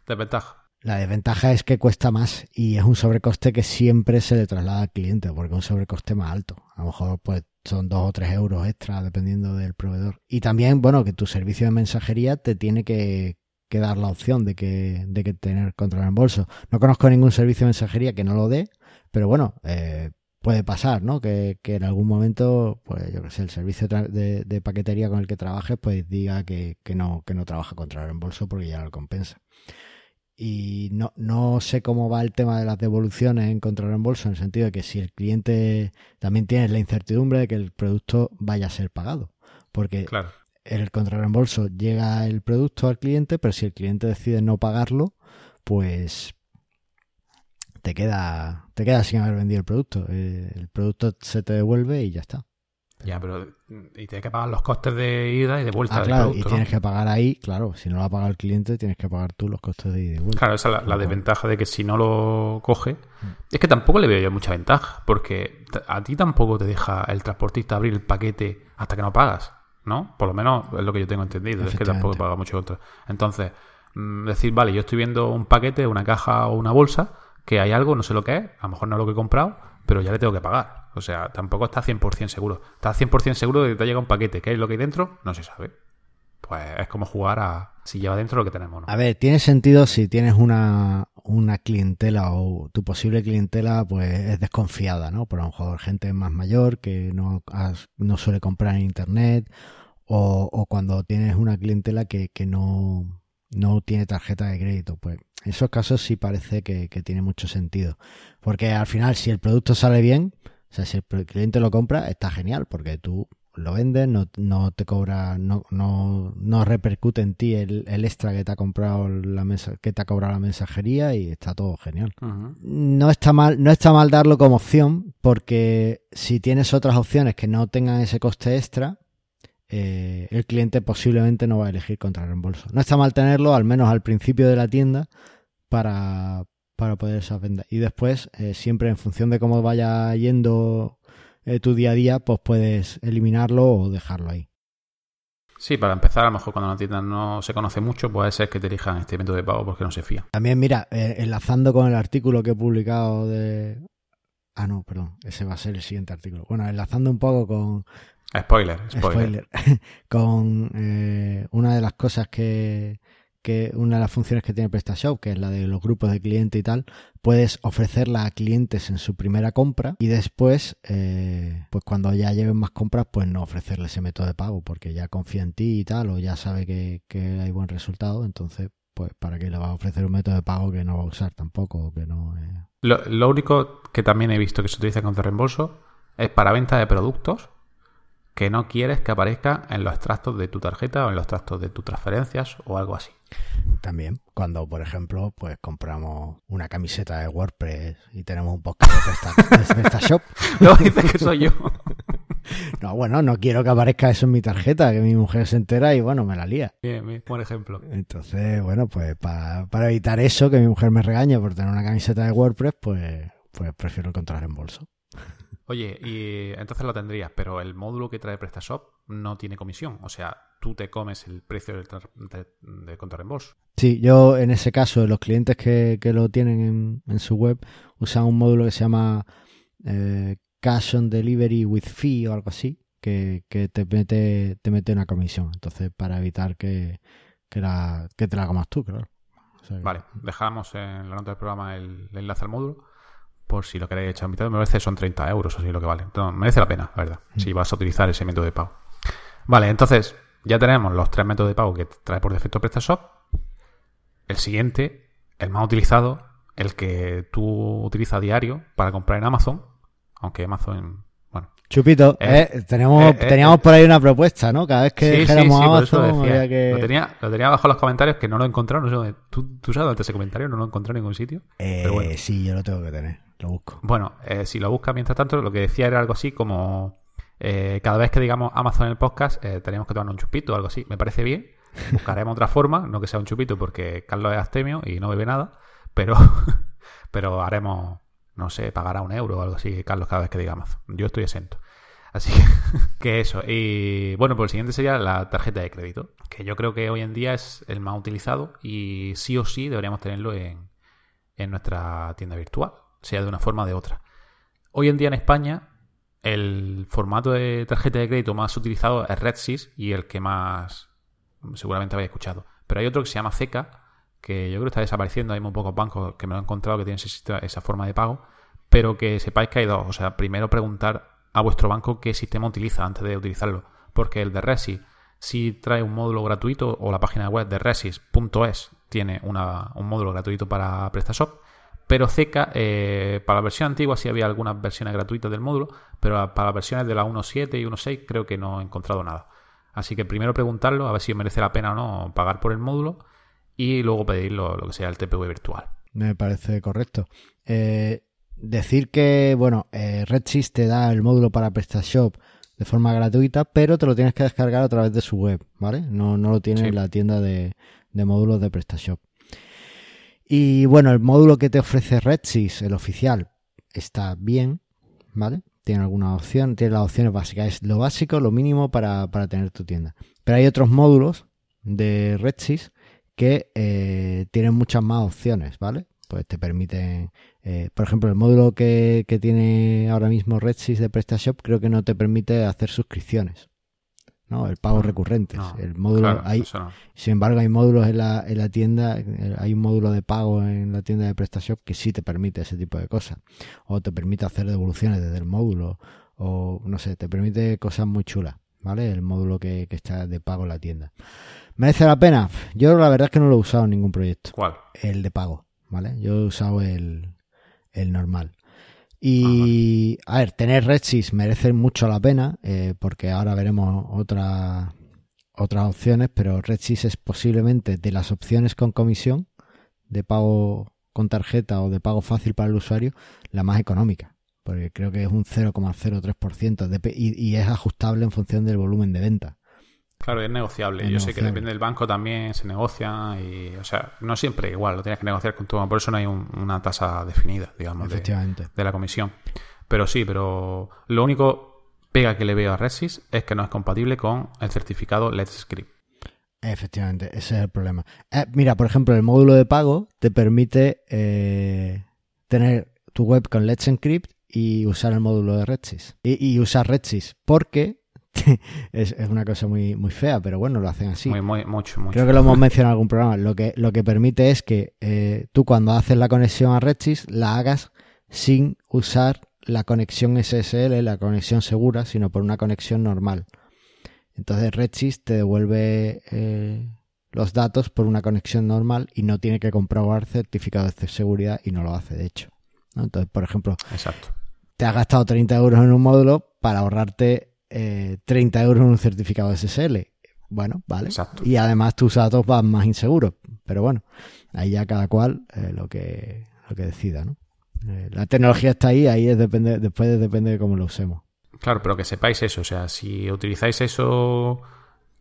Desventaja.
La desventaja es que cuesta más y es un sobrecoste que siempre se le traslada al cliente porque es un sobrecoste más alto. A lo mejor pues son dos o tres euros extra dependiendo del proveedor. Y también, bueno, que tu servicio de mensajería te tiene que, dar la opción de que, de que tener control en reembolso. No conozco ningún servicio de mensajería que no lo dé, pero bueno, eh, puede pasar, ¿no? Que, que, en algún momento, pues yo qué sé, el servicio de, paquetería con el que trabajes, pues diga que, que, no, que no trabaja contra reembolso porque ya lo compensa y no, no sé cómo va el tema de las devoluciones en contra reembolso, en el sentido de que si el cliente también tiene la incertidumbre de que el producto vaya a ser pagado. Porque
claro.
el contrarreembolso llega el producto al cliente, pero si el cliente decide no pagarlo, pues te queda, te queda sin haber vendido el producto. Eh, el producto se te devuelve y ya está.
Ya, pero y tienes que pagar los costes de ida y de vuelta.
Ah, claro, y tienes que pagar ahí, claro, si no lo ha pagado el cliente, tienes que pagar tú los costes de ida y de vuelta.
Claro, esa es la, desventaja de que si no lo coge, mm. es que tampoco le veo yo mucha ventaja, porque a ti tampoco te deja el transportista abrir el paquete hasta que no pagas, ¿no? Por lo menos es lo que yo tengo entendido, es que tampoco paga mucho contra. Entonces, mm, decir, vale, yo estoy viendo un paquete, una caja o una bolsa, que hay algo, no sé lo que es, a lo mejor no es lo que he comprado, pero ya le tengo que pagar. O sea, tampoco está 100% seguro. Está 100% seguro de que te llega un paquete. ¿Qué es lo que hay dentro? No se sabe. pues es como jugar a si lleva dentro lo que tenemos. ¿no?
A ver, tiene sentido si tienes una, una clientela o tu posible clientela pues es desconfiada, ¿no? Por a lo mejor gente más mayor que no, no suele comprar en internet o, cuando tienes una clientela que, que no, no tiene tarjeta de crédito. Pues en esos casos sí parece que tiene mucho sentido. Porque al final si el producto sale bien, o sea, si el cliente lo compra, está genial porque tú lo vendes, no, no te cobra, no, no, no repercute en ti el, el, extra que te ha comprado la mesa, que te ha cobrado la mensajería y está todo genial. No está mal, no está mal darlo como opción, porque si tienes otras opciones que no tengan ese coste extra, eh, el cliente posiblemente no va a elegir contra reembolso. No está mal tenerlo, al menos al principio de la tienda, para, para poder esa vender. Y después, eh, siempre en función de cómo vaya yendo eh, tu día a día, pues puedes eliminarlo o dejarlo ahí.
Sí, para empezar, a lo mejor cuando una tienda no se conoce mucho, puede ser que te elijan este método de pago porque no se fía.
También, mira, eh, enlazando con el artículo que he publicado de... Ah, no, perdón, ese va a ser el siguiente artículo. Bueno, enlazando un poco con...
Spoiler, spoiler.
spoiler con una de las cosas que, que una de las funciones que tiene PrestaShop, que es la de los grupos de cliente y tal, puedes ofrecerla a clientes en su primera compra y después, eh, pues cuando ya lleven más compras, pues no ofrecerle ese método de pago, porque ya confía en ti y tal, o ya sabe que, hay buen resultado, entonces, pues para qué le va a ofrecer un método de pago que no va a usar tampoco, que no...
Lo, lo único que también he visto que se utiliza contra reembolso es para venta de productos que no quieres que aparezca en los extractos de tu tarjeta o en los extractos de tus transferencias o algo así.
También, cuando por ejemplo, pues compramos una camiseta de WordPress y tenemos un podcast de PrestaShop.
no dices que soy yo.
No, bueno, no quiero que aparezca eso en mi tarjeta, que mi mujer se entera y bueno, me la lía.
Bien, bien, buen ejemplo.
Entonces, bueno, pues para evitar eso, que mi mujer me regañe por tener una camiseta de WordPress, pues, pues prefiero encontrar en bolso.
Oye, y entonces lo tendrías, pero el módulo que trae PrestaShop no tiene comisión. O sea, tú te comes el precio del de, de contrarreembolso.
Sí, yo en ese caso, los clientes que, lo tienen en, su web usan un módulo que se llama eh, Cash on Delivery with Fee o algo así, que, te, mete, te mete una comisión. Entonces, para evitar que, que, la, que te la comas tú, claro.
vale, dejamos en la nota del programa el enlace al módulo por si lo queréis echar en mitad, me parece son 30 euros, así lo que vale. Entonces, merece la pena, la verdad, mm. si vas a utilizar ese método de pago. Vale, entonces ya tenemos los tres métodos de pago que trae por defecto PrestaShop. El siguiente, el más utilizado, el que tú utilizas a diario para comprar en Amazon, aunque Amazon, bueno.
Chupito, eh, eh, tenemos, eh, teníamos por ahí una propuesta, ¿no? Cada vez que dijéramos Amazon,
que... Lo tenía, lo tenía abajo en los comentarios que no lo he encontrado, no sé ¿Tú, tú sabes dónde ese comentario? No lo he encontrado en ningún sitio.
Sí, yo lo tengo que tener. Busco.
Bueno, eh, si lo buscas mientras tanto, lo que decía era algo así como eh, cada vez que digamos Amazon en el podcast, eh, tenemos que tomar un chupito o algo así. Me parece bien. Buscaremos otra forma, no que sea un chupito porque Carlos es astemio y no bebe nada, pero, pero haremos, no sé, pagará un euro o algo así, Carlos, cada vez que diga Amazon. Yo estoy exento. Así que, eso. Y bueno, pues el siguiente sería la tarjeta de crédito, que yo creo que hoy en día es el más utilizado y sí o sí deberíamos tenerlo en, en nuestra tienda virtual sea de una forma o de otra. Hoy en día en España, el formato de tarjeta de crédito más utilizado es RedSys y el que más seguramente habéis escuchado. Pero hay otro que se llama CECA, que yo creo que está desapareciendo. Hay muy pocos bancos que me lo han encontrado que tienen esa forma de pago, pero que sepáis que hay dos. O sea, primero preguntar a vuestro banco qué sistema utiliza antes de utilizarlo, porque el de RedSys si trae un módulo gratuito o la página web de resis.es tiene un módulo gratuito para PrestaShop pero Zeca, eh, para la versión antigua sí había algunas versiones gratuitas del módulo, pero para las versiones de la 1.7 y 1.6 creo que no he encontrado nada. Así que primero preguntarlo, a ver si merece la pena o no pagar por el módulo y luego pedir lo, que sea el TPV virtual.
Me parece correcto. Eh, decir que, bueno, eh, RedSys te da el módulo para PrestaShop de forma gratuita, pero te lo tienes que descargar a través de su web, ¿vale? No, no lo tiene en la tienda de, de módulos de PrestaShop. Y bueno, el módulo que te ofrece RedSys, el oficial, está bien, ¿vale? Tiene alguna opción, tiene las opciones básicas, es lo básico, lo mínimo para, para tener tu tienda. Pero hay otros módulos de RedSys que eh, tienen muchas más opciones, ¿vale? Pues te permiten, eh, por ejemplo, el módulo que, que tiene ahora mismo RedSys de PrestaShop creo que no te permite hacer suscripciones. ¿No? El pago recurrente. el módulo hay, sin embargo, hay módulos en la, en la tienda, hay un módulo de pago en la tienda de PrestaShop que sí te permite ese tipo de cosas. O te permite hacer devoluciones desde el módulo, o no sé, te permite cosas muy chulas, ¿vale? El módulo que, que está de pago en la tienda. ¿Merece la pena? Yo la verdad es que no lo he usado en ningún proyecto.
¿Cuál?
El de pago, ¿vale? Yo he usado el, el normal. Y, a ver, tener RedSys merece mucho la pena, eh, porque ahora veremos otra, otras opciones, pero RedSys es posiblemente de las opciones con comisión de pago con tarjeta o de pago fácil para el usuario, la más económica, porque creo que es un 0,03% y, y es ajustable en función del volumen de venta.
Claro, es negociable. Yo sé que depende del banco también se negocia y, o sea, no siempre igual, lo tienes que negociar con tu banco. Por eso no hay una tasa definida, digamos, de, la comisión. Pero sí, pero lo único pega que le veo a Resys es que no es compatible con el certificado Let's Script.
Efectivamente, ese es el problema. Eh, mira, por ejemplo, el módulo de pago te permite eh, tener tu web con Let's Encrypt y usar el módulo de Redsys. Y, y usar Redsys, porque es, una cosa muy, muy fea, pero bueno, lo hacen así.
Muy, muy, mucho, mucho.
Creo que lo hemos mencionado en algún programa. Lo que, lo que permite es que eh, tú cuando haces la conexión a Redsys la hagas sin usar la conexión SSL, la conexión segura, sino por una conexión normal. Entonces Redsys te devuelve eh, los datos por una conexión normal y no tiene que comprobar certificados de seguridad y no lo hace, de hecho. Entonces, por ejemplo,
Exacto.
te has gastado 30 euros en un módulo para ahorrarte 30 eh, euros en un certificado SSL. Bueno, vale. Y además tus datos van más inseguros. Pero bueno, ahí ya cada cual eh, lo, que, lo que decida, ¿no? Eh, la tecnología está ahí, ahí es depende, después depende de cómo lo usemos.
Claro, pero que sepáis eso. O sea, si utilizáis eso,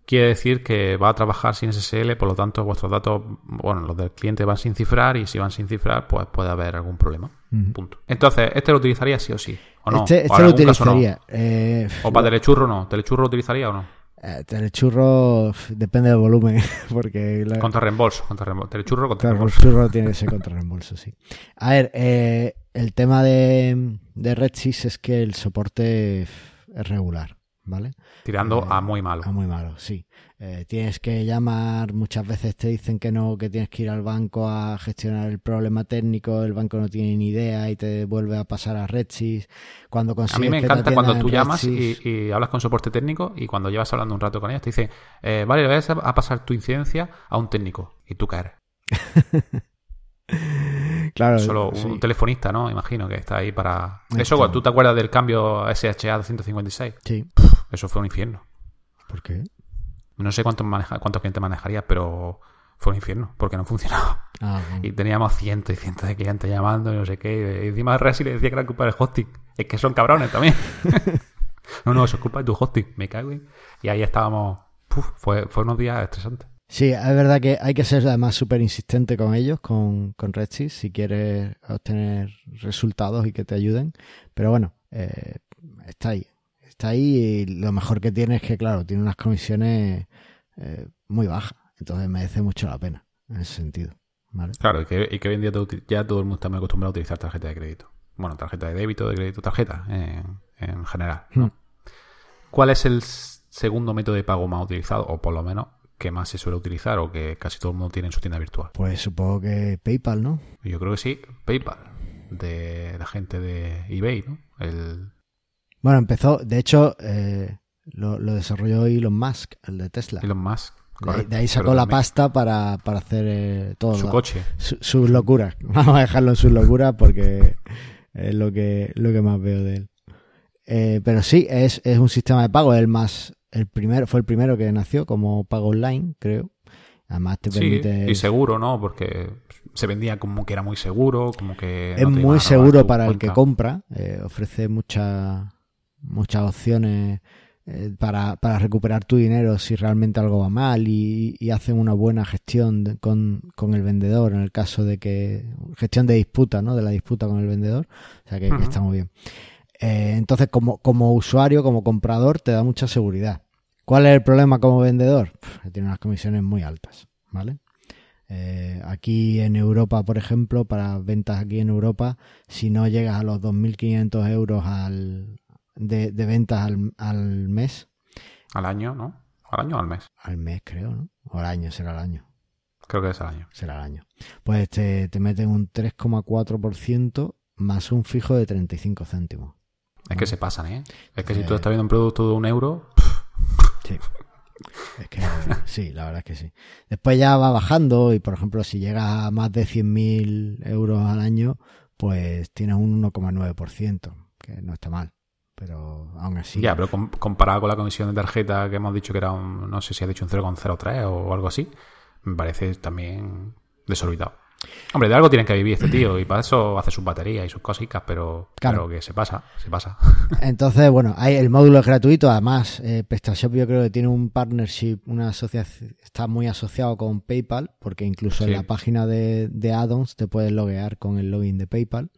quiere decir que va a trabajar sin SSL, por lo tanto vuestros datos, bueno, los del cliente van sin cifrar y si van sin cifrar, pues puede haber algún problema. Punto. Entonces, ¿este lo utilizaría sí o sí? ¿O no?
Este, este lo utilizaría. Eh,
¿O para Telechurro no? ¿Telechurro lo utilizaría o no?
Eh, telechurro depende del volumen. porque
Contra reembolso. Contra reembolso. Telechurro contra
reembolso. Telechurro tiene que ser contra reembolso, sí. A ver, eh, el tema de, de RedSys es que el soporte es regular. ¿Vale?
Tirando eh, a muy malo.
A muy malo, sí. Eh, tienes que llamar, muchas veces te dicen que no, que tienes que ir al banco a gestionar el problema técnico, el banco no tiene ni idea y te vuelve a pasar a Redsys. Cuando
a mí me encanta cuando tú llamas y, hablas con soporte técnico y cuando llevas hablando un rato con ellos te dicen, eh, vale, le vas a pasar tu incidencia a un técnico y tú caes.
Claro.
Solo un telefonista, ¿no? Imagino que está ahí para. Eso, ¿tú te acuerdas del cambio SHA 256?
Sí.
Eso fue un infierno.
¿Por qué?
No sé cuántos, maneja, cuántos clientes manejaría, pero fue un infierno, porque no funcionaba. Ah, y teníamos cientos y cientos de clientes llamando y no sé qué. Y encima Resi le decía que era culpa del hosting. Es que son cabrones también. no, no, eso es culpa de tu hosting. Me cago en... Y ahí estábamos. fue, fue unos días estresantes.
Sí, es verdad que hay que ser además súper insistente con ellos, con, con Redsys, si quieres obtener resultados y que te ayuden. Pero bueno, eh, está ahí. Está ahí y lo mejor que tiene es que, claro, tiene unas comisiones eh, muy bajas. Entonces merece mucho la pena en ese sentido.
Claro, y que, hoy en día ya todo el mundo está muy acostumbrado a utilizar tarjeta de crédito. Bueno, tarjeta de débito, de crédito, tarjeta en, general. Hmm. ¿Cuál es el segundo método de pago más utilizado? O por lo menos que más se suele utilizar o que casi todo el mundo tiene en su tienda virtual?
Pues supongo que PayPal, ¿no?
Yo creo que sí, PayPal, de la gente de eBay, ¿no? El...
Bueno, empezó, de hecho, eh, lo, desarrolló Elon Musk, el de Tesla.
Elon Musk.
de, ahí sacó la pasta para, para hacer eh, todo.
Su coche.
sus locuras. Vamos a dejarlo en sus locuras porque es lo que, lo que más veo de él. Eh, pero sí, es, es un sistema de pago, el más el primero, fue el primero que nació como pago online, creo. Además te permite...
Sí, y seguro, ¿no? Porque se vendía como que era muy seguro, como que...
Es muy seguro para el que compra, eh, ofrece muchas muchas opciones eh, para, para, recuperar tu dinero si realmente algo va mal y, y hacen una buena gestión con, con, el vendedor en el caso de que... Gestión de disputa, ¿no? De la disputa con el vendedor. O sea que, que está muy bien. Eh, entonces, como, como usuario, como comprador, te da mucha seguridad. ¿Cuál es el problema como vendedor? tiene unas comisiones muy altas, ¿vale? Eh, aquí en Europa, por ejemplo, para ventas aquí en Europa, si no llegas a los 2.500 euros al, de, ventas al, mes,
Al año, ¿no? ¿Al año o al mes?
Al mes, creo, ¿no? O al año, será el año.
Creo que es al año.
Será el año. Pues te, te meten un 3,4% más un fijo de 35 céntimos.
Es que se pasan, ¿eh? Es que si tú estás viendo un producto de un euro...
Sí. Es que sí, la verdad es que sí. Después ya va bajando y, por ejemplo, si llega a más de 100.000 euros al año, pues tienes un 1,9%, que no está mal. Pero aún así.
Ya, pero comparado con la comisión de tarjeta que hemos dicho que era un, no sé si ha dicho un 0,03 o algo así, me parece también desorbitado. Hombre, de algo tienen que vivir este tío y para eso hace sus baterías y sus cositas, pero claro. que se pasa, se pasa.
Entonces, bueno, hay, el módulo es gratuito, además eh, PrestaShop yo creo que tiene un partnership, una asociación, está muy asociado con PayPal, porque incluso en la página de, de add-ons te puedes loguear con el login de PayPal.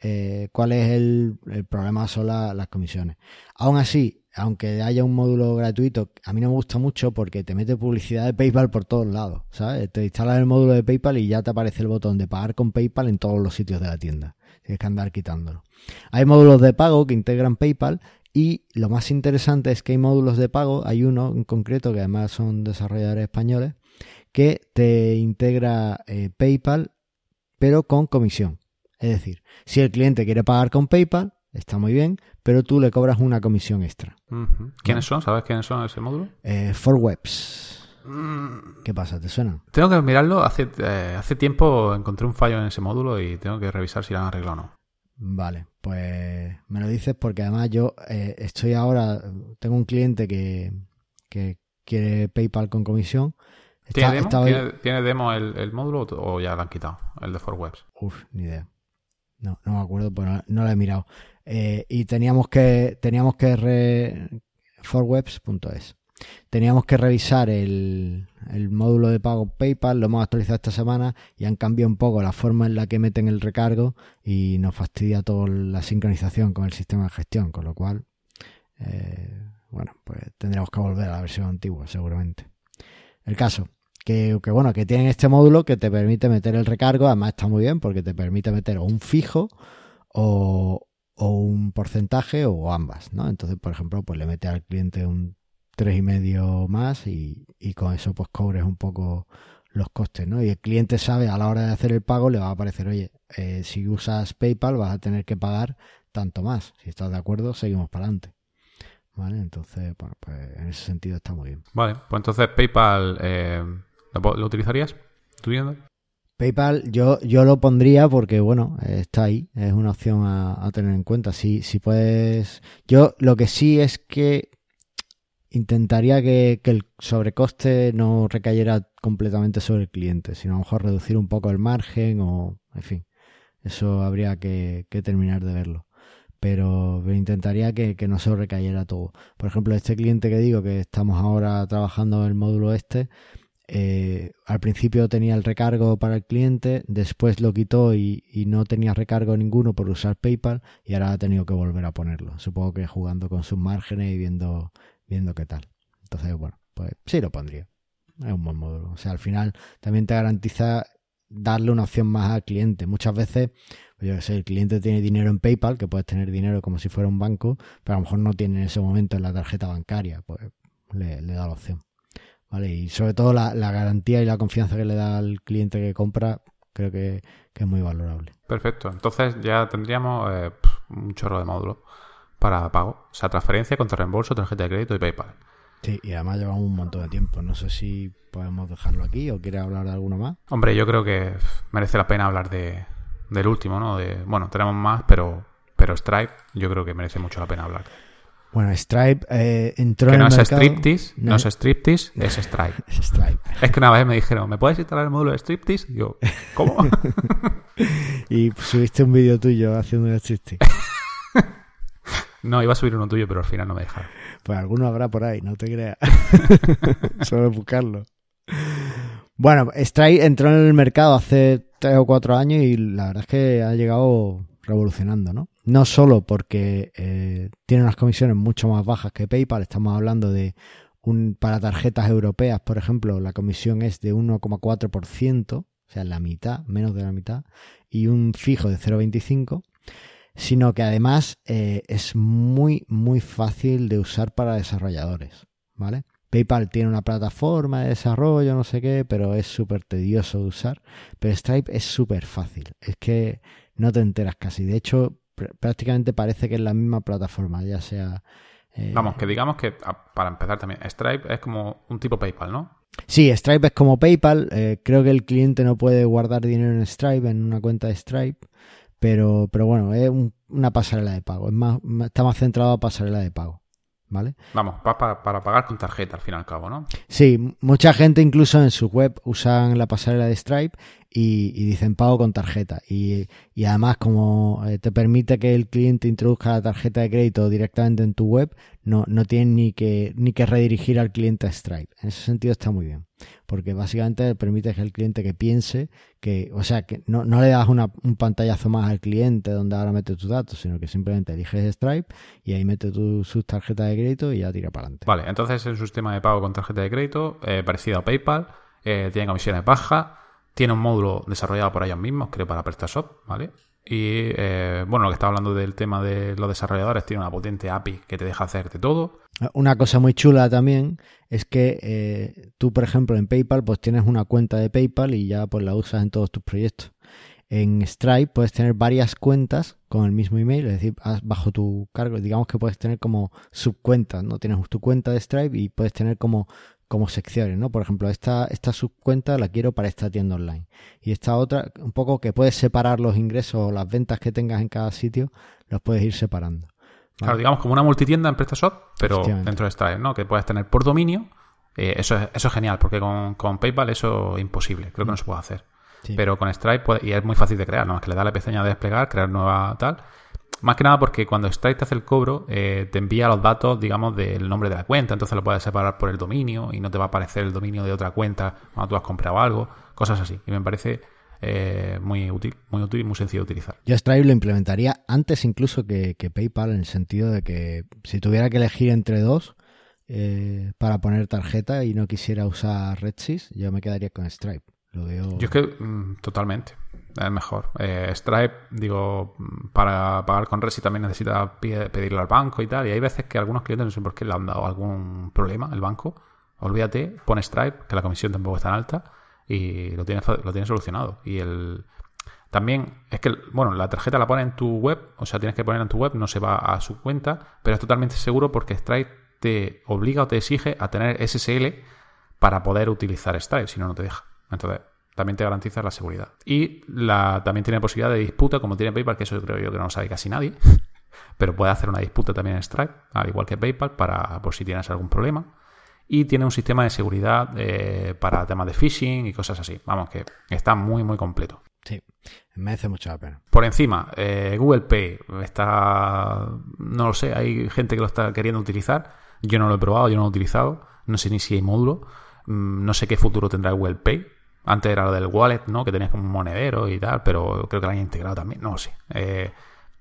Eh, ¿Cuál es el, problema? Son las comisiones. Aún así, aunque haya un módulo gratuito, a mí no me gusta mucho porque te mete publicidad de PayPal por todos lados, ¿sabes? Te instalas el módulo de PayPal y ya te aparece el botón de pagar con PayPal en todos los sitios de la tienda. Tienes que andar quitándolo. Hay módulos de pago que integran PayPal y lo más interesante es que hay módulos de pago, hay uno en concreto que además son desarrolladores españoles, que te integra eh, PayPal pero con comisión. Es decir, si el cliente quiere pagar con PayPal, está muy bien, pero tú le cobras una comisión extra.
¿Quiénes son? ¿Sabes quiénes son ese módulo?
Eh, for Webs. Mm. ¿Qué pasa? ¿Te suena?
Tengo que mirarlo. Hace, eh, hace tiempo encontré un fallo en ese módulo y tengo que revisar si lo han arreglado o no.
Vale, pues me lo dices porque además yo eh, estoy ahora, tengo un cliente que, que quiere PayPal con comisión.
¿Tiene, demo? el, módulo o ya lo han quitado? El de For Webs.
Uf, ni idea. No, no me acuerdo, pero no, lo he mirado. Eh, y teníamos que, teníamos que forwebs.es. Teníamos que revisar el, el, módulo de pago PayPal, lo hemos actualizado esta semana y han cambiado un poco la forma en la que meten el recargo y nos fastidia toda la sincronización con el sistema de gestión, con lo cual, eh, bueno, pues tendremos que volver a la versión antigua seguramente. El caso, que, bueno, que tienen este módulo que te permite meter el recargo, además está muy bien porque te permite meter un fijo o, o un porcentaje o ambas, ¿no? Entonces, por ejemplo, pues le mete al cliente un tres y medio más y, y, con eso pues cobres un poco los costes, ¿no? Y el cliente sabe a la hora de hacer el pago le va a aparecer, oye, eh, si usas PayPal vas a tener que pagar tanto más. Si estás de acuerdo, seguimos para adelante. ¿Vale? Entonces, bueno, pues en ese sentido está muy bien.
Vale, pues entonces PayPal, eh, ¿lo, utilizarías? ¿Tú?
PayPal yo, yo lo pondría porque, bueno, está ahí, es una opción a, tener en cuenta. Si, si puedes. Yo lo que sí es que intentaría que, el sobrecoste no recayera completamente sobre el cliente, sino a lo mejor reducir un poco el margen o, en fin, eso habría que, terminar de verlo. Pero, intentaría que, que no se recayera todo. Por ejemplo, este cliente que digo que estamos ahora trabajando en el módulo este, eh, al principio tenía el recargo para el cliente, después lo quitó y, no tenía recargo ninguno por usar PayPal y ahora ha tenido que volver a ponerlo. Supongo que jugando con sus márgenes y viendo, viendo qué tal. Entonces, bueno, pues sí lo pondría. Es un buen módulo. O sea, al final también te garantiza darle una opción más al cliente. Muchas veces, pues yo sé, el cliente tiene dinero en PayPal, que puedes tener dinero como si fuera un banco, pero a lo mejor no tiene en ese momento en la tarjeta bancaria, pues le da la opción. Y sobre todo la, garantía y la confianza que le da al cliente que compra, creo que, es muy valorable.
Perfecto. Entonces ya tendríamos eh, un chorro de módulos para pago. O sea, transferencia, contra reembolso, tarjeta de crédito y PayPal.
Sí, y además llevamos un montón de tiempo. No sé si podemos dejarlo aquí o quiere hablar de alguno más.
Hombre, yo creo que merece la pena hablar de, del último, ¿no? De, bueno, tenemos más, pero, pero Stripe yo creo que merece mucho la pena hablar.
Bueno, Stripe eh, entró
que
en
no
el
es Striptease, no, es Striptease, es Stripe.
es Stripe.
Es que una vez me dijeron, ¿me puedes instalar el módulo de Striptease? Y yo, ¿cómo?
y subiste un vídeo tuyo haciendo el Striptease.
no, iba a subir uno tuyo, pero al final no me dejaron.
Pues alguno habrá por ahí, no te creas. Solo buscarlo. Bueno, Stripe entró en el mercado hace tres o cuatro años y la verdad es que ha llegado revolucionando, ¿no? No solo porque eh, tiene unas comisiones mucho más bajas que PayPal, estamos hablando de un para tarjetas europeas, por ejemplo, la comisión es de 1,4%, o sea, la mitad, menos de la mitad, y un fijo de 0,25, sino que además eh, es muy, muy fácil de usar para desarrolladores. ¿vale? PayPal tiene una plataforma de desarrollo, no sé qué, pero es súper tedioso de usar. Pero Stripe es súper fácil. Es que no te enteras casi. De hecho, prácticamente parece que es la misma plataforma, ya sea...
Eh, Vamos, que digamos que, para empezar también, Stripe es como un tipo PayPal, ¿no?
Sí, Stripe es como PayPal. Eh, creo que el cliente no puede guardar dinero en Stripe, en una cuenta de Stripe. Pero, pero bueno, es una pasarela de pago. Es más, está más centrado a pasarela de pago. ¿vale?
Vamos, para, para pagar con tarjeta al fin y al cabo, ¿no?
Sí, mucha gente incluso en su web usan la pasarela de Stripe y, dicen pago con tarjeta. Y, además, como eh, te permite que el cliente introduzca la tarjeta de crédito directamente en tu web, no, no tienes ni que, ni que redirigir al cliente a Stripe. En ese sentido está muy bien. Porque básicamente permite que el cliente que piense que, o sea, que no, le das una, un pantallazo más al cliente donde ahora mete tus datos, sino que simplemente eliges Stripe y ahí mete tu, sus tarjetas de crédito y ya tira para adelante.
Vale, entonces es un sistema de pago con tarjeta de crédito eh, parecido a PayPal, eh, tiene comisiones bajas tiene un módulo desarrollado por ellos mismos, creo, para PrestaShop, ¿vale? Y eh, bueno, lo que estaba hablando del tema de los desarrolladores, tiene una potente API que te deja hacerte todo.
Una cosa muy chula también es que eh, tú, por ejemplo, en PayPal, pues tienes una cuenta de PayPal y ya pues la usas en todos tus proyectos. En Stripe puedes tener varias cuentas con el mismo email, es decir, bajo tu cargo, digamos que puedes tener como subcuentas, ¿no? Tienes tu cuenta de Stripe y puedes tener como como secciones, ¿no? Por ejemplo, esta, esta subcuenta la quiero para esta tienda online. Y esta otra, un poco que puedes separar los ingresos o las ventas que tengas en cada sitio, los puedes ir separando.
Claro, digamos como una multitienda en PrestaShop, pero dentro de Stripe, ¿no? Que puedes tener por dominio. Eh, eso, es, eso es genial, porque con, PayPal eso es imposible. Creo que no se puede hacer. Pero con Stripe, y es muy fácil de crear, ¿no? Es que le da la pestaña de desplegar, crear nueva tal. Más que nada porque cuando Stripe te hace el cobro, eh, te envía los datos, digamos, del nombre de la cuenta, entonces lo puedes separar por el dominio y no te va a aparecer el dominio de otra cuenta cuando tú has comprado algo, cosas así. Y me parece eh, muy útil, muy útil y muy sencillo de utilizar.
Yo Stripe lo implementaría antes incluso que, PayPal, en el sentido de que si tuviera que elegir entre dos eh, para poner tarjeta y no quisiera usar Redsys, yo me quedaría con Stripe. Lo veo...
Yo es que mm, totalmente es mejor. Eh, Stripe, digo, para pagar con Resi también necesita pedirlo al banco y tal. Y hay veces que algunos clientes no sé por qué le han dado algún problema el banco. Olvídate, pon Stripe, que la comisión tampoco es tan alta, y lo tienes, lo tienes solucionado. Y el también es que, bueno, la tarjeta la pone en tu web, o sea, tienes que poner en tu web, no se va a su cuenta, pero es totalmente seguro porque Stripe te obliga o te exige a tener SSL para poder utilizar Stripe, si no, no te deja. Entonces, también te garantiza la seguridad. Y la, también tiene posibilidad de disputa, como tiene PayPal, que eso creo yo que no lo sabe casi nadie, pero puede hacer una disputa también en Stripe, al igual que PayPal, para por si tienes algún problema. Y tiene un sistema de seguridad eh, para temas de phishing y cosas así. Vamos, que está muy, muy completo.
Sí, me hace mucha la pena.
Por encima, eh, Google Pay está, no lo sé, hay gente que lo está queriendo utilizar. Yo no lo he probado, yo no lo he utilizado. No sé ni si hay módulo. Mm, no sé qué futuro tendrá Google Pay. Antes era lo del wallet, ¿no? Que tenías como un monedero y tal, pero creo que lo han integrado también, no sé. Eh,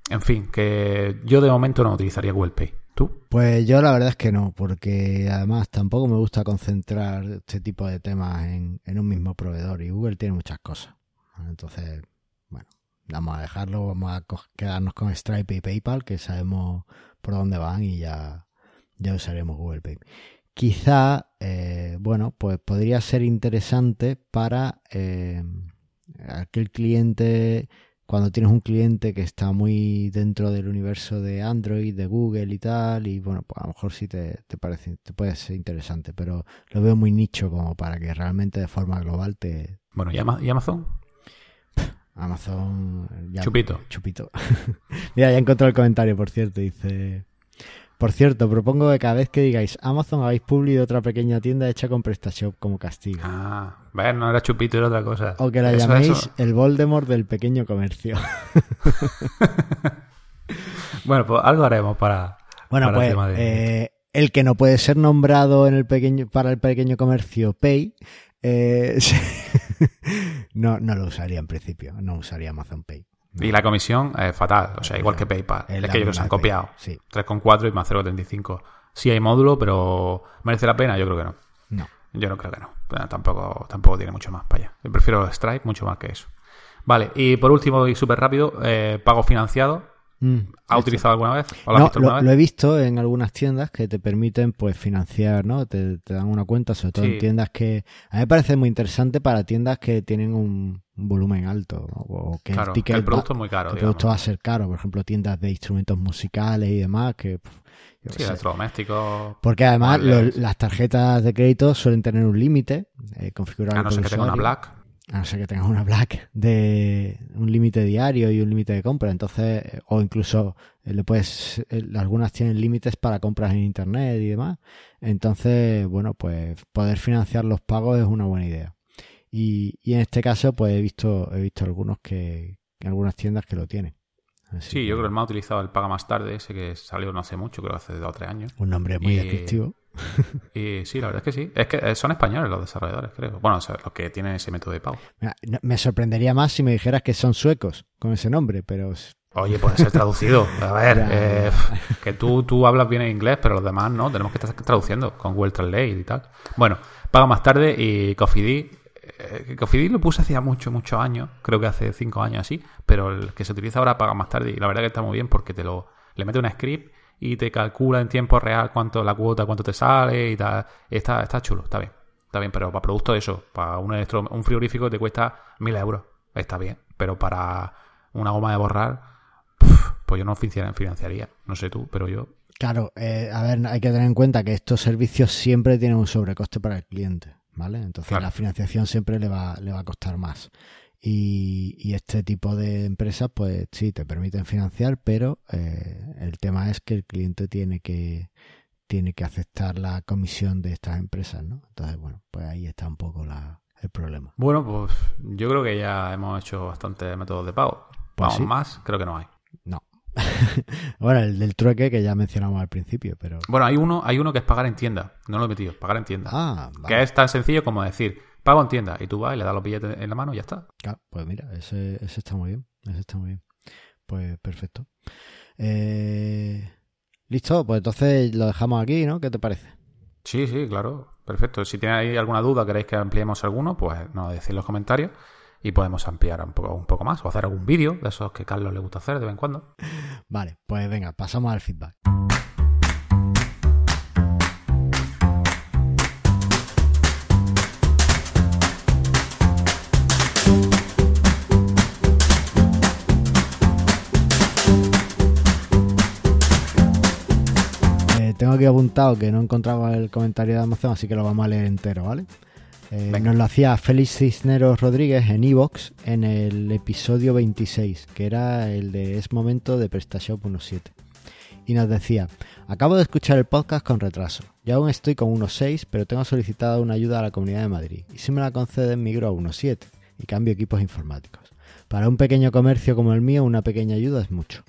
en fin, que yo de momento no utilizaría Google Pay. ¿Tú?
Pues yo la verdad es que no, porque además tampoco me gusta concentrar este tipo de temas en, un mismo proveedor y Google tiene muchas cosas. Entonces, bueno, vamos a dejarlo, vamos a quedarnos con Stripe y PayPal, que sabemos por dónde van y ya, ya usaremos Google Pay quizá, eh, bueno, pues podría ser interesante para eh, aquel cliente, cuando tienes un cliente que está muy dentro del universo de Android, de Google y tal, y bueno, pues a lo mejor sí te, parece, te puede ser interesante, pero lo veo muy nicho como para que realmente de forma global te...
Bueno, ¿y Amazon?
Amazon...
chupito.
Chupito. Mira, ya encontré el comentario, por cierto, dice... Por cierto, propongo que cada vez que digáis Amazon hagáis publi de otra pequeña tienda hecha con PrestaShop como castigo.
Ah, ver, no era chupito, era otra cosa.
O que la llaméis el Voldemort del pequeño comercio.
bueno, pues algo haremos para.
Bueno, pues el, eh, el, que no puede ser nombrado en el pequeño para el pequeño comercio Pay. Eh, no, no lo usaría en principio, no usaría Amazon Pay.
Y la comisión es fatal, o sea, igual que PayPal. Es que ellos se han copiado. Sí. 3,4 y más 0,35. Sí hay módulo, pero ¿merece la pena? Yo creo que no.
No.
Yo no creo que no. tampoco, tampoco tiene mucho más para allá. Yo prefiero Stripe mucho más que eso. Vale, y por último y súper rápido, eh, pago financiado. Mm, ¿Ha utilizado alguna vez?
no, lo, he visto en algunas tiendas que te permiten pues financiar, ¿no? Te, dan una cuenta, sobre todo en tiendas que... A mí me parece muy interesante para tiendas que tienen un, volumen alto o
que el, producto es muy caro.
el producto va a ser caro, por ejemplo, tiendas de instrumentos musicales y demás que...
sí, electrodomésticos.
Porque además las tarjetas de crédito suelen tener un límite eh, configurado.
A no ser que tenga una Black
a no ser que tengas una Black de un límite diario y un límite de compra, entonces, o incluso eh, le puedes, eh, algunas tienen límites para compras en internet y demás, entonces, bueno, pues poder financiar los pagos es una buena idea. Y, y en este caso, pues he visto, he visto algunos que, algunas tiendas que lo tienen.
sí, yo creo que el más utilizado el paga más tarde, ese que salió no hace mucho, creo hace dos o tres años.
Un nombre muy descriptivo.
y sí, la verdad es que sí. Es que eh, son españoles los desarrolladores, creo. Bueno, los que tienen ese método de pago.
me sorprendería más si me dijeras que son suecos con ese nombre, pero...
Oye, puede ser traducido. A ver, eh, que tú, tú hablas bien en inglés, pero los demás no. Tenemos que estar traduciendo con Google Translate y tal. Bueno, paga más tarde y Cofidis eh, Cofidis lo puse hacía mucho, muchos años, creo que hace cinco años así, pero el que se utiliza ahora paga más tarde y la verdad que está muy bien porque te lo le mete una script y te calcula en tiempo real cuánto la cuota, cuánto te sale y tal. Está, está chulo, está bien. Está bien, pero para producto de eso, para un, electro, un frigorífico te cuesta mil euros. Está bien, pero para una goma de borrar, pues yo no financiaría. No sé tú, pero yo.
Claro, eh, a ver, hay que tener en cuenta que estos servicios siempre tienen un sobrecoste para el cliente, ¿vale? Entonces la financiación siempre le va, le va a costar más. Y, este tipo de empresas, pues sí, te permiten financiar, pero eh, el tema es que el cliente tiene que tiene que aceptar la comisión de estas empresas, ¿no? Entonces, bueno, pues ahí está un poco la, el problema.
Bueno, pues yo creo que ya hemos hecho bastantes métodos de pago. Pues más, creo que no hay.
No. bueno, el del trueque que ya mencionamos al principio, pero...
Bueno, hay uno, hay uno que es pagar en tienda. No lo he metido, pagar en tienda.
Ah,
Que es tan sencillo como decir, pago en tienda. Y tú vas y le das los billetes en la mano y ya está.
Claro, pues mira, ese, ese está muy bien. Ese está muy bien. Pues perfecto. Eh, Listo, pues entonces lo dejamos aquí, ¿no? ¿Qué te parece?
Sí, sí, claro. Perfecto. Si tenéis alguna duda, queréis que ampliemos alguno, pues nos decís en los comentarios y podemos ampliar un poco, un poco más o hacer algún vídeo de esos que Carlos le gusta hacer de vez en cuando.
Vale, pues venga, pasamos al feedback. Tengo aquí apuntado que no encontraba el comentario de Amazon, así que lo vamos a leer entero, ¿vale? Eh, nos lo hacía Félix Cisneros Rodríguez en Evox en el episodio 26, que era el de Es Momento de PrestaShop 1.7. Y nos decía, acabo de escuchar el podcast con retraso. Yo aún estoy con 1.6, pero tengo solicitado una ayuda a la Comunidad de Madrid. Y si me la conceden, migro a 1.7 y cambio equipos informáticos. Para un pequeño comercio como el mío, una pequeña ayuda es mucho.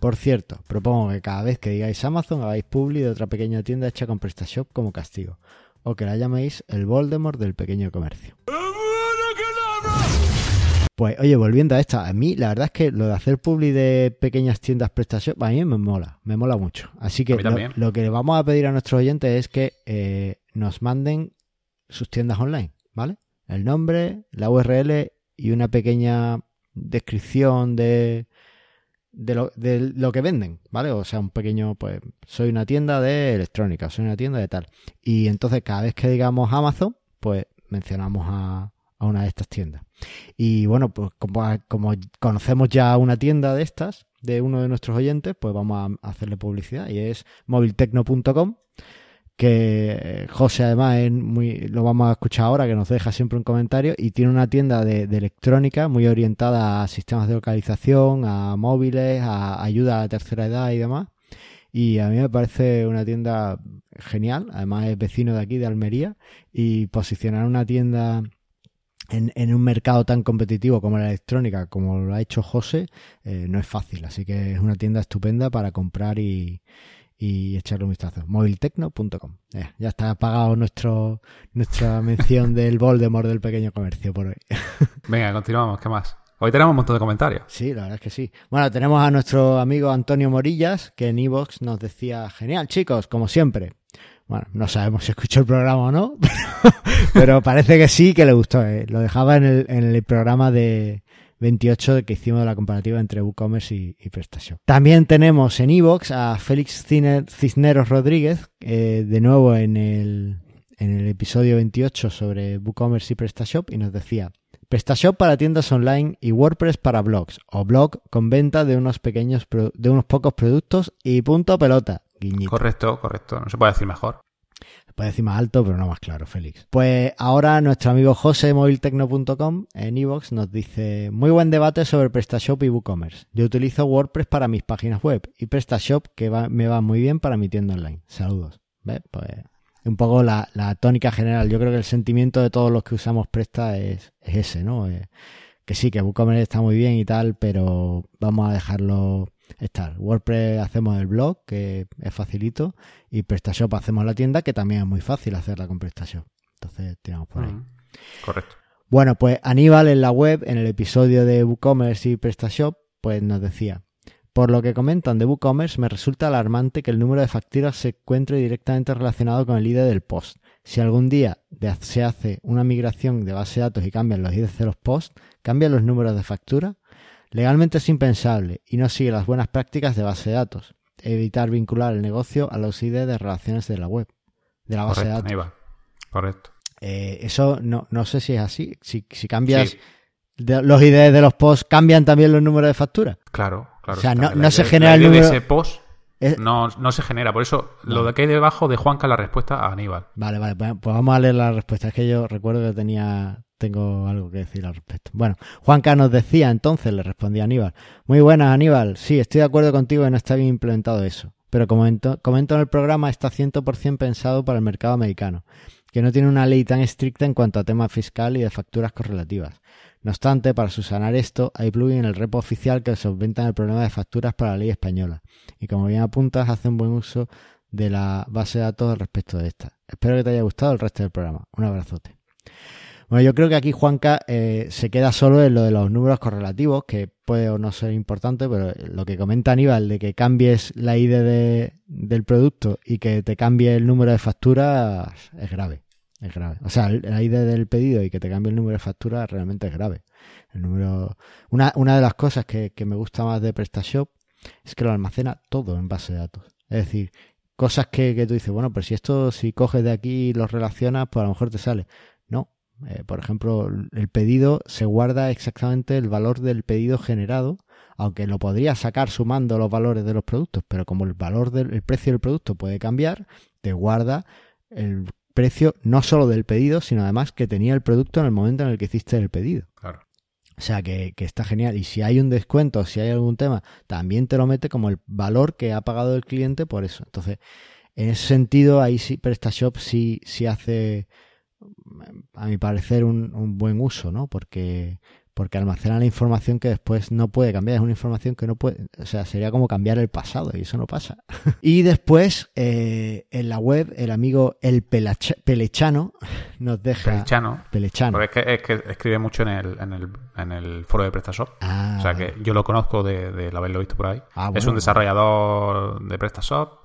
Por cierto, propongo que cada vez que digáis Amazon hagáis publi de otra pequeña tienda hecha con PrestaShop como castigo, o que la llaméis el Voldemort del pequeño comercio. Pues oye, volviendo a esta, a mí la verdad es que lo de hacer publi de pequeñas tiendas PrestaShop a mí me mola, me mola mucho. Así que lo, que le vamos a pedir a nuestros oyentes es que eh, nos manden sus tiendas online, ¿vale? El nombre, la URL y una pequeña descripción de, de lo, de lo que venden, ¿vale? O sea, un pequeño, pues, soy una tienda de electrónica, soy una tienda de tal. Y entonces cada vez que digamos Amazon, pues mencionamos a, a una de estas tiendas. Y bueno, pues como, como, conocemos ya una tienda de estas, de uno de nuestros oyentes, pues vamos a hacerle publicidad y es moviltecno.com que José además es muy, lo vamos a escuchar ahora, que nos deja siempre un comentario, y tiene una tienda de, electrónica muy orientada a sistemas de localización, a móviles, a ayuda a la tercera edad y demás. Y a mí me parece una tienda genial, además es vecino de aquí, de Almería, y posicionar una tienda en, en, un mercado tan competitivo como la electrónica, como lo ha hecho José, eh, no es fácil. Así que es una tienda estupenda para comprar y, y echarle un vistazo. moviltecno.com. ya está pagado nuestro, nuestra mención del Voldemort del pequeño comercio por hoy.
Venga, continuamos. ¿Qué más? Hoy tenemos un montón de comentarios.
Sí, la verdad es que sí. Bueno, tenemos a nuestro amigo Antonio Morillas, que en Evox nos decía, genial chicos, como siempre. Bueno, no sabemos si escuchó el programa o no, pero, parece que sí, que le gustó. Eh. Lo dejaba en el, en el programa de, 28 que hicimos la comparativa entre WooCommerce y, PrestaShop. También tenemos en iVoox a Félix Cisneros Rodríguez, eh, de nuevo en el, en el episodio 28 sobre WooCommerce y PrestaShop y nos decía PrestaShop para tiendas online y WordPress para blogs o blog con venta de unos pequeños de unos pocos productos y punto pelota.
Correcto, correcto. No se puede decir mejor.
Se puede decir más alto, pero no más claro, Félix. Pues ahora nuestro amigo José moviltecno.com en iVoox nos dice muy buen debate sobre PrestaShop y WooCommerce. Yo utilizo WordPress para mis páginas web y PrestaShop que me va muy bien para mi tienda online. Saludos. Pues un poco la, tónica general. Yo creo que el sentimiento de todos los que usamos Presta es, ese, ¿no? Eh, que sí, que WooCommerce está muy bien y tal, pero vamos a dejarlo estar. WordPress hacemos el blog, que es facilito, y PrestaShop hacemos la tienda, que también es muy fácil hacerla con PrestaShop. Entonces, tiramos por ahí.
correcto.
Bueno, pues Aníbal en la web, en el episodio de WooCommerce y PrestaShop, pues nos decía, por lo que comentan de WooCommerce, me resulta alarmante que el número de facturas se encuentre directamente relacionado con el ID del post. Si algún día se hace una migración de base de datos y cambian los IDs de los posts, ¿cambian los números de factura? Legalmente es impensable y no sigue las buenas prácticas de base de datos. Evitar vincular el negocio a los ID de relaciones de la web, de la base de datos.
Correcto.
Eh, eso no, no sé si es así. Si, si cambias los IDs de los posts, ¿cambian también los números de factura?
Claro, claro.
O sea, no, se genera el número...
de ese post no, no se genera. Por eso, lo de que hay debajo de Juanca la respuesta a Aníbal.
Vale, vale. Pues, pues vamos a leer la respuesta. Es que yo recuerdo que tenía tengo algo que decir al respecto. Bueno, Juanca nos decía entonces, le respondía Aníbal. Muy buenas, Aníbal. Sí, estoy de acuerdo contigo en no está bien implementado eso. Pero como comento en el programa, está 100% pensado para el mercado americano, que no tiene una ley tan estricta en cuanto a tema fiscal y de facturas correlativas. No obstante, para subsanar esto, hay plugin en el repo oficial que solventan el problema de facturas para la ley española. Y como bien apuntas, hacen buen uso de la base de datos respecto de esta. Espero que te haya gustado el resto del programa. Un abrazote. Bueno, yo creo que aquí Juanca eh, se queda solo en lo de los números correlativos, que puede o no ser importante, pero lo que comenta Aníbal de que cambies la ID del producto y que te cambie el número de factura es grave. Es grave. O sea, la ID del pedido y que te cambie el número de factura realmente es grave. El número. Una, una de las cosas que, me gusta más de PrestaShop es que lo almacena todo en base de datos. Es decir, cosas que, que tú dices, bueno, pero si esto, si coges de aquí y los relacionas, pues a lo mejor te sale. Eh, por ejemplo, el pedido se guarda exactamente el valor del pedido generado, aunque lo podría sacar sumando los valores de los productos, pero como el valor del precio del producto puede cambiar, te guarda el precio no solo del pedido, sino además que tenía el producto en el momento en el que hiciste el pedido.
Claro.
O sea que, que, está genial. Y si hay un descuento, si hay algún tema, también te lo mete como el valor que ha pagado el cliente por eso. Entonces, en ese sentido, ahí sí PrestaShop sí, sí hace a mi parecer, un, un buen uso, ¿no? Porque, porque almacena la información que después no puede cambiar. Es una información que no puede, o sea, sería como cambiar el pasado y eso no pasa. y después, eh, en la web, el amigo El Pelechano nos deja...
Pelechano.
Pelechano.
es, que, es que escribe mucho en el, en el, en el foro de PrestaShop.
Ah,
o sea, que yo lo conozco de, de haberlo visto por ahí. Ah, es un desarrollador de PrestaShop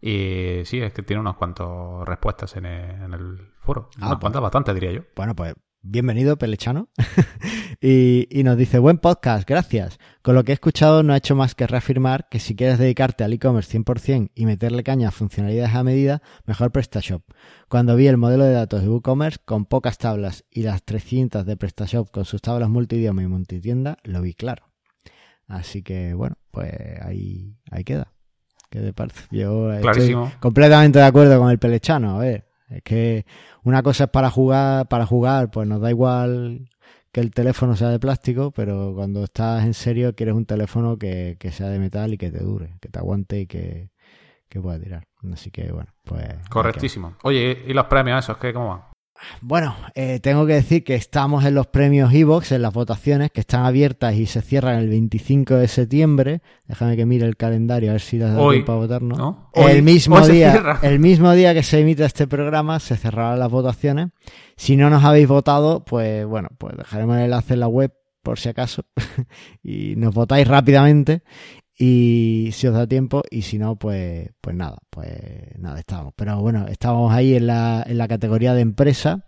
y sí, es que tiene unas cuantas respuestas en el, foro. Ah, unas pues cuantas, bastante, diría yo.
Bueno, pues bienvenido, Pelechano. y, nos dice, buen podcast, gracias. Con lo que he escuchado no ha hecho más que reafirmar que si quieres dedicarte al e-commerce 100% y meterle caña a funcionalidades a medida, mejor PrestaShop. Cuando vi el modelo de datos de WooCommerce con pocas tablas y las 300 de PrestaShop con sus tablas multidioma y multitienda, lo vi claro. Así que bueno, pues ahí, ahí queda. ¿Qué te parece? Yo estoy completamente de acuerdo con el pelechano. A ver, es que una cosa es para jugar, para jugar, pues nos da igual que el teléfono sea de plástico, pero cuando estás en serio quieres un teléfono que, sea de metal y que te dure, que te aguante y que, que pueda tirar. Así que bueno, pues...
Correctísimo. Oye, ¿y los premios esos qué? ¿Cómo van?
Bueno, eh, tengo que decir que estamos en los premios Evox, en las votaciones que están abiertas y se cierran el 25 de septiembre. Déjame que mire el calendario a ver si da tiempo a votarnos. El mismo día, el mismo día que se emite este programa se cerrarán las votaciones. Si no nos habéis votado, pues bueno, pues dejaremos el enlace en la web por si acaso y nos votáis rápidamente y si os da tiempo y si no pues pues nada pues nada estamos. Pero bueno estamos ahí en la, en la categoría de empresa.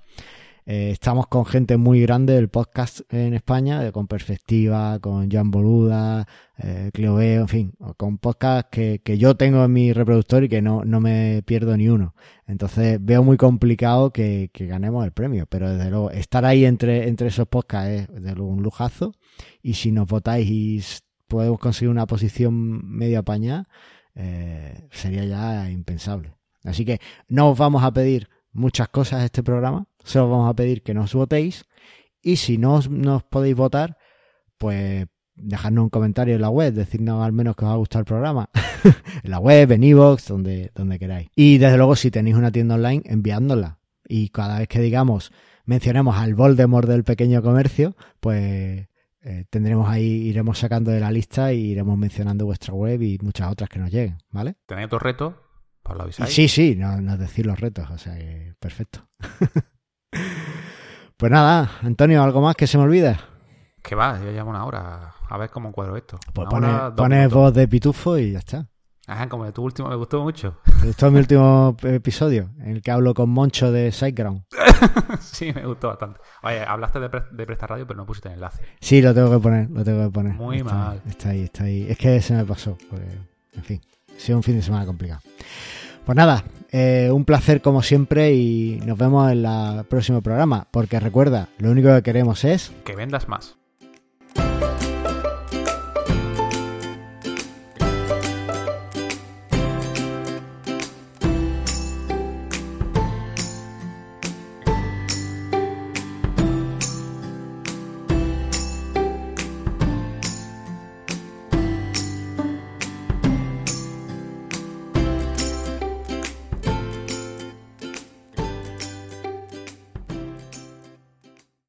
Eh, estamos con gente muy grande del podcast en España, con Perspectiva, con Jan Boluda, eh, Cleo en fin, con podcasts que, que, yo tengo en mi reproductor y que no, no me pierdo ni uno. Entonces veo muy complicado que, que, ganemos el premio, pero desde luego estar ahí entre, entre esos podcasts es desde luego un lujazo. Y si nos votáis y podemos conseguir una posición medio apañada, eh, sería ya impensable. Así que no os vamos a pedir muchas cosas este programa, solo vamos a pedir que nos votéis y si no nos podéis votar, pues dejadnos un comentario en la web, decirnos al menos que os ha gustado el programa, en la web, en iVoox, donde, donde queráis. Y desde luego si tenéis una tienda online, enviándola. Y cada vez que digamos, mencionemos al Voldemort del pequeño comercio, pues eh, tendremos ahí, iremos sacando de la lista y iremos mencionando vuestra web y muchas otras que nos lleguen, ¿vale?
¿Tenéis otro reto? Para
la sí, sí, no, no decir los retos, o sea que perfecto. pues nada, Antonio, ¿algo más que se me olvida?
Que va, ya llevo una hora. A ver cómo cuadro esto.
Pues pones voz de pitufo y ya está.
Ajá, como de tu último, me gustó mucho.
Me gustó mi último episodio, en el que hablo con Moncho de Sideground.
sí, me gustó bastante. Oye, hablaste de, de Presta Radio, pero no pusiste el enlace.
Sí, lo tengo que poner, lo tengo que poner.
Muy mal.
Está ahí, está ahí. Es que se me pasó. en fin, ha sido un fin de semana complicado. Pues nada, eh, un placer como siempre y nos vemos en el próximo programa. Porque recuerda, lo único que queremos es...
Que vendas más.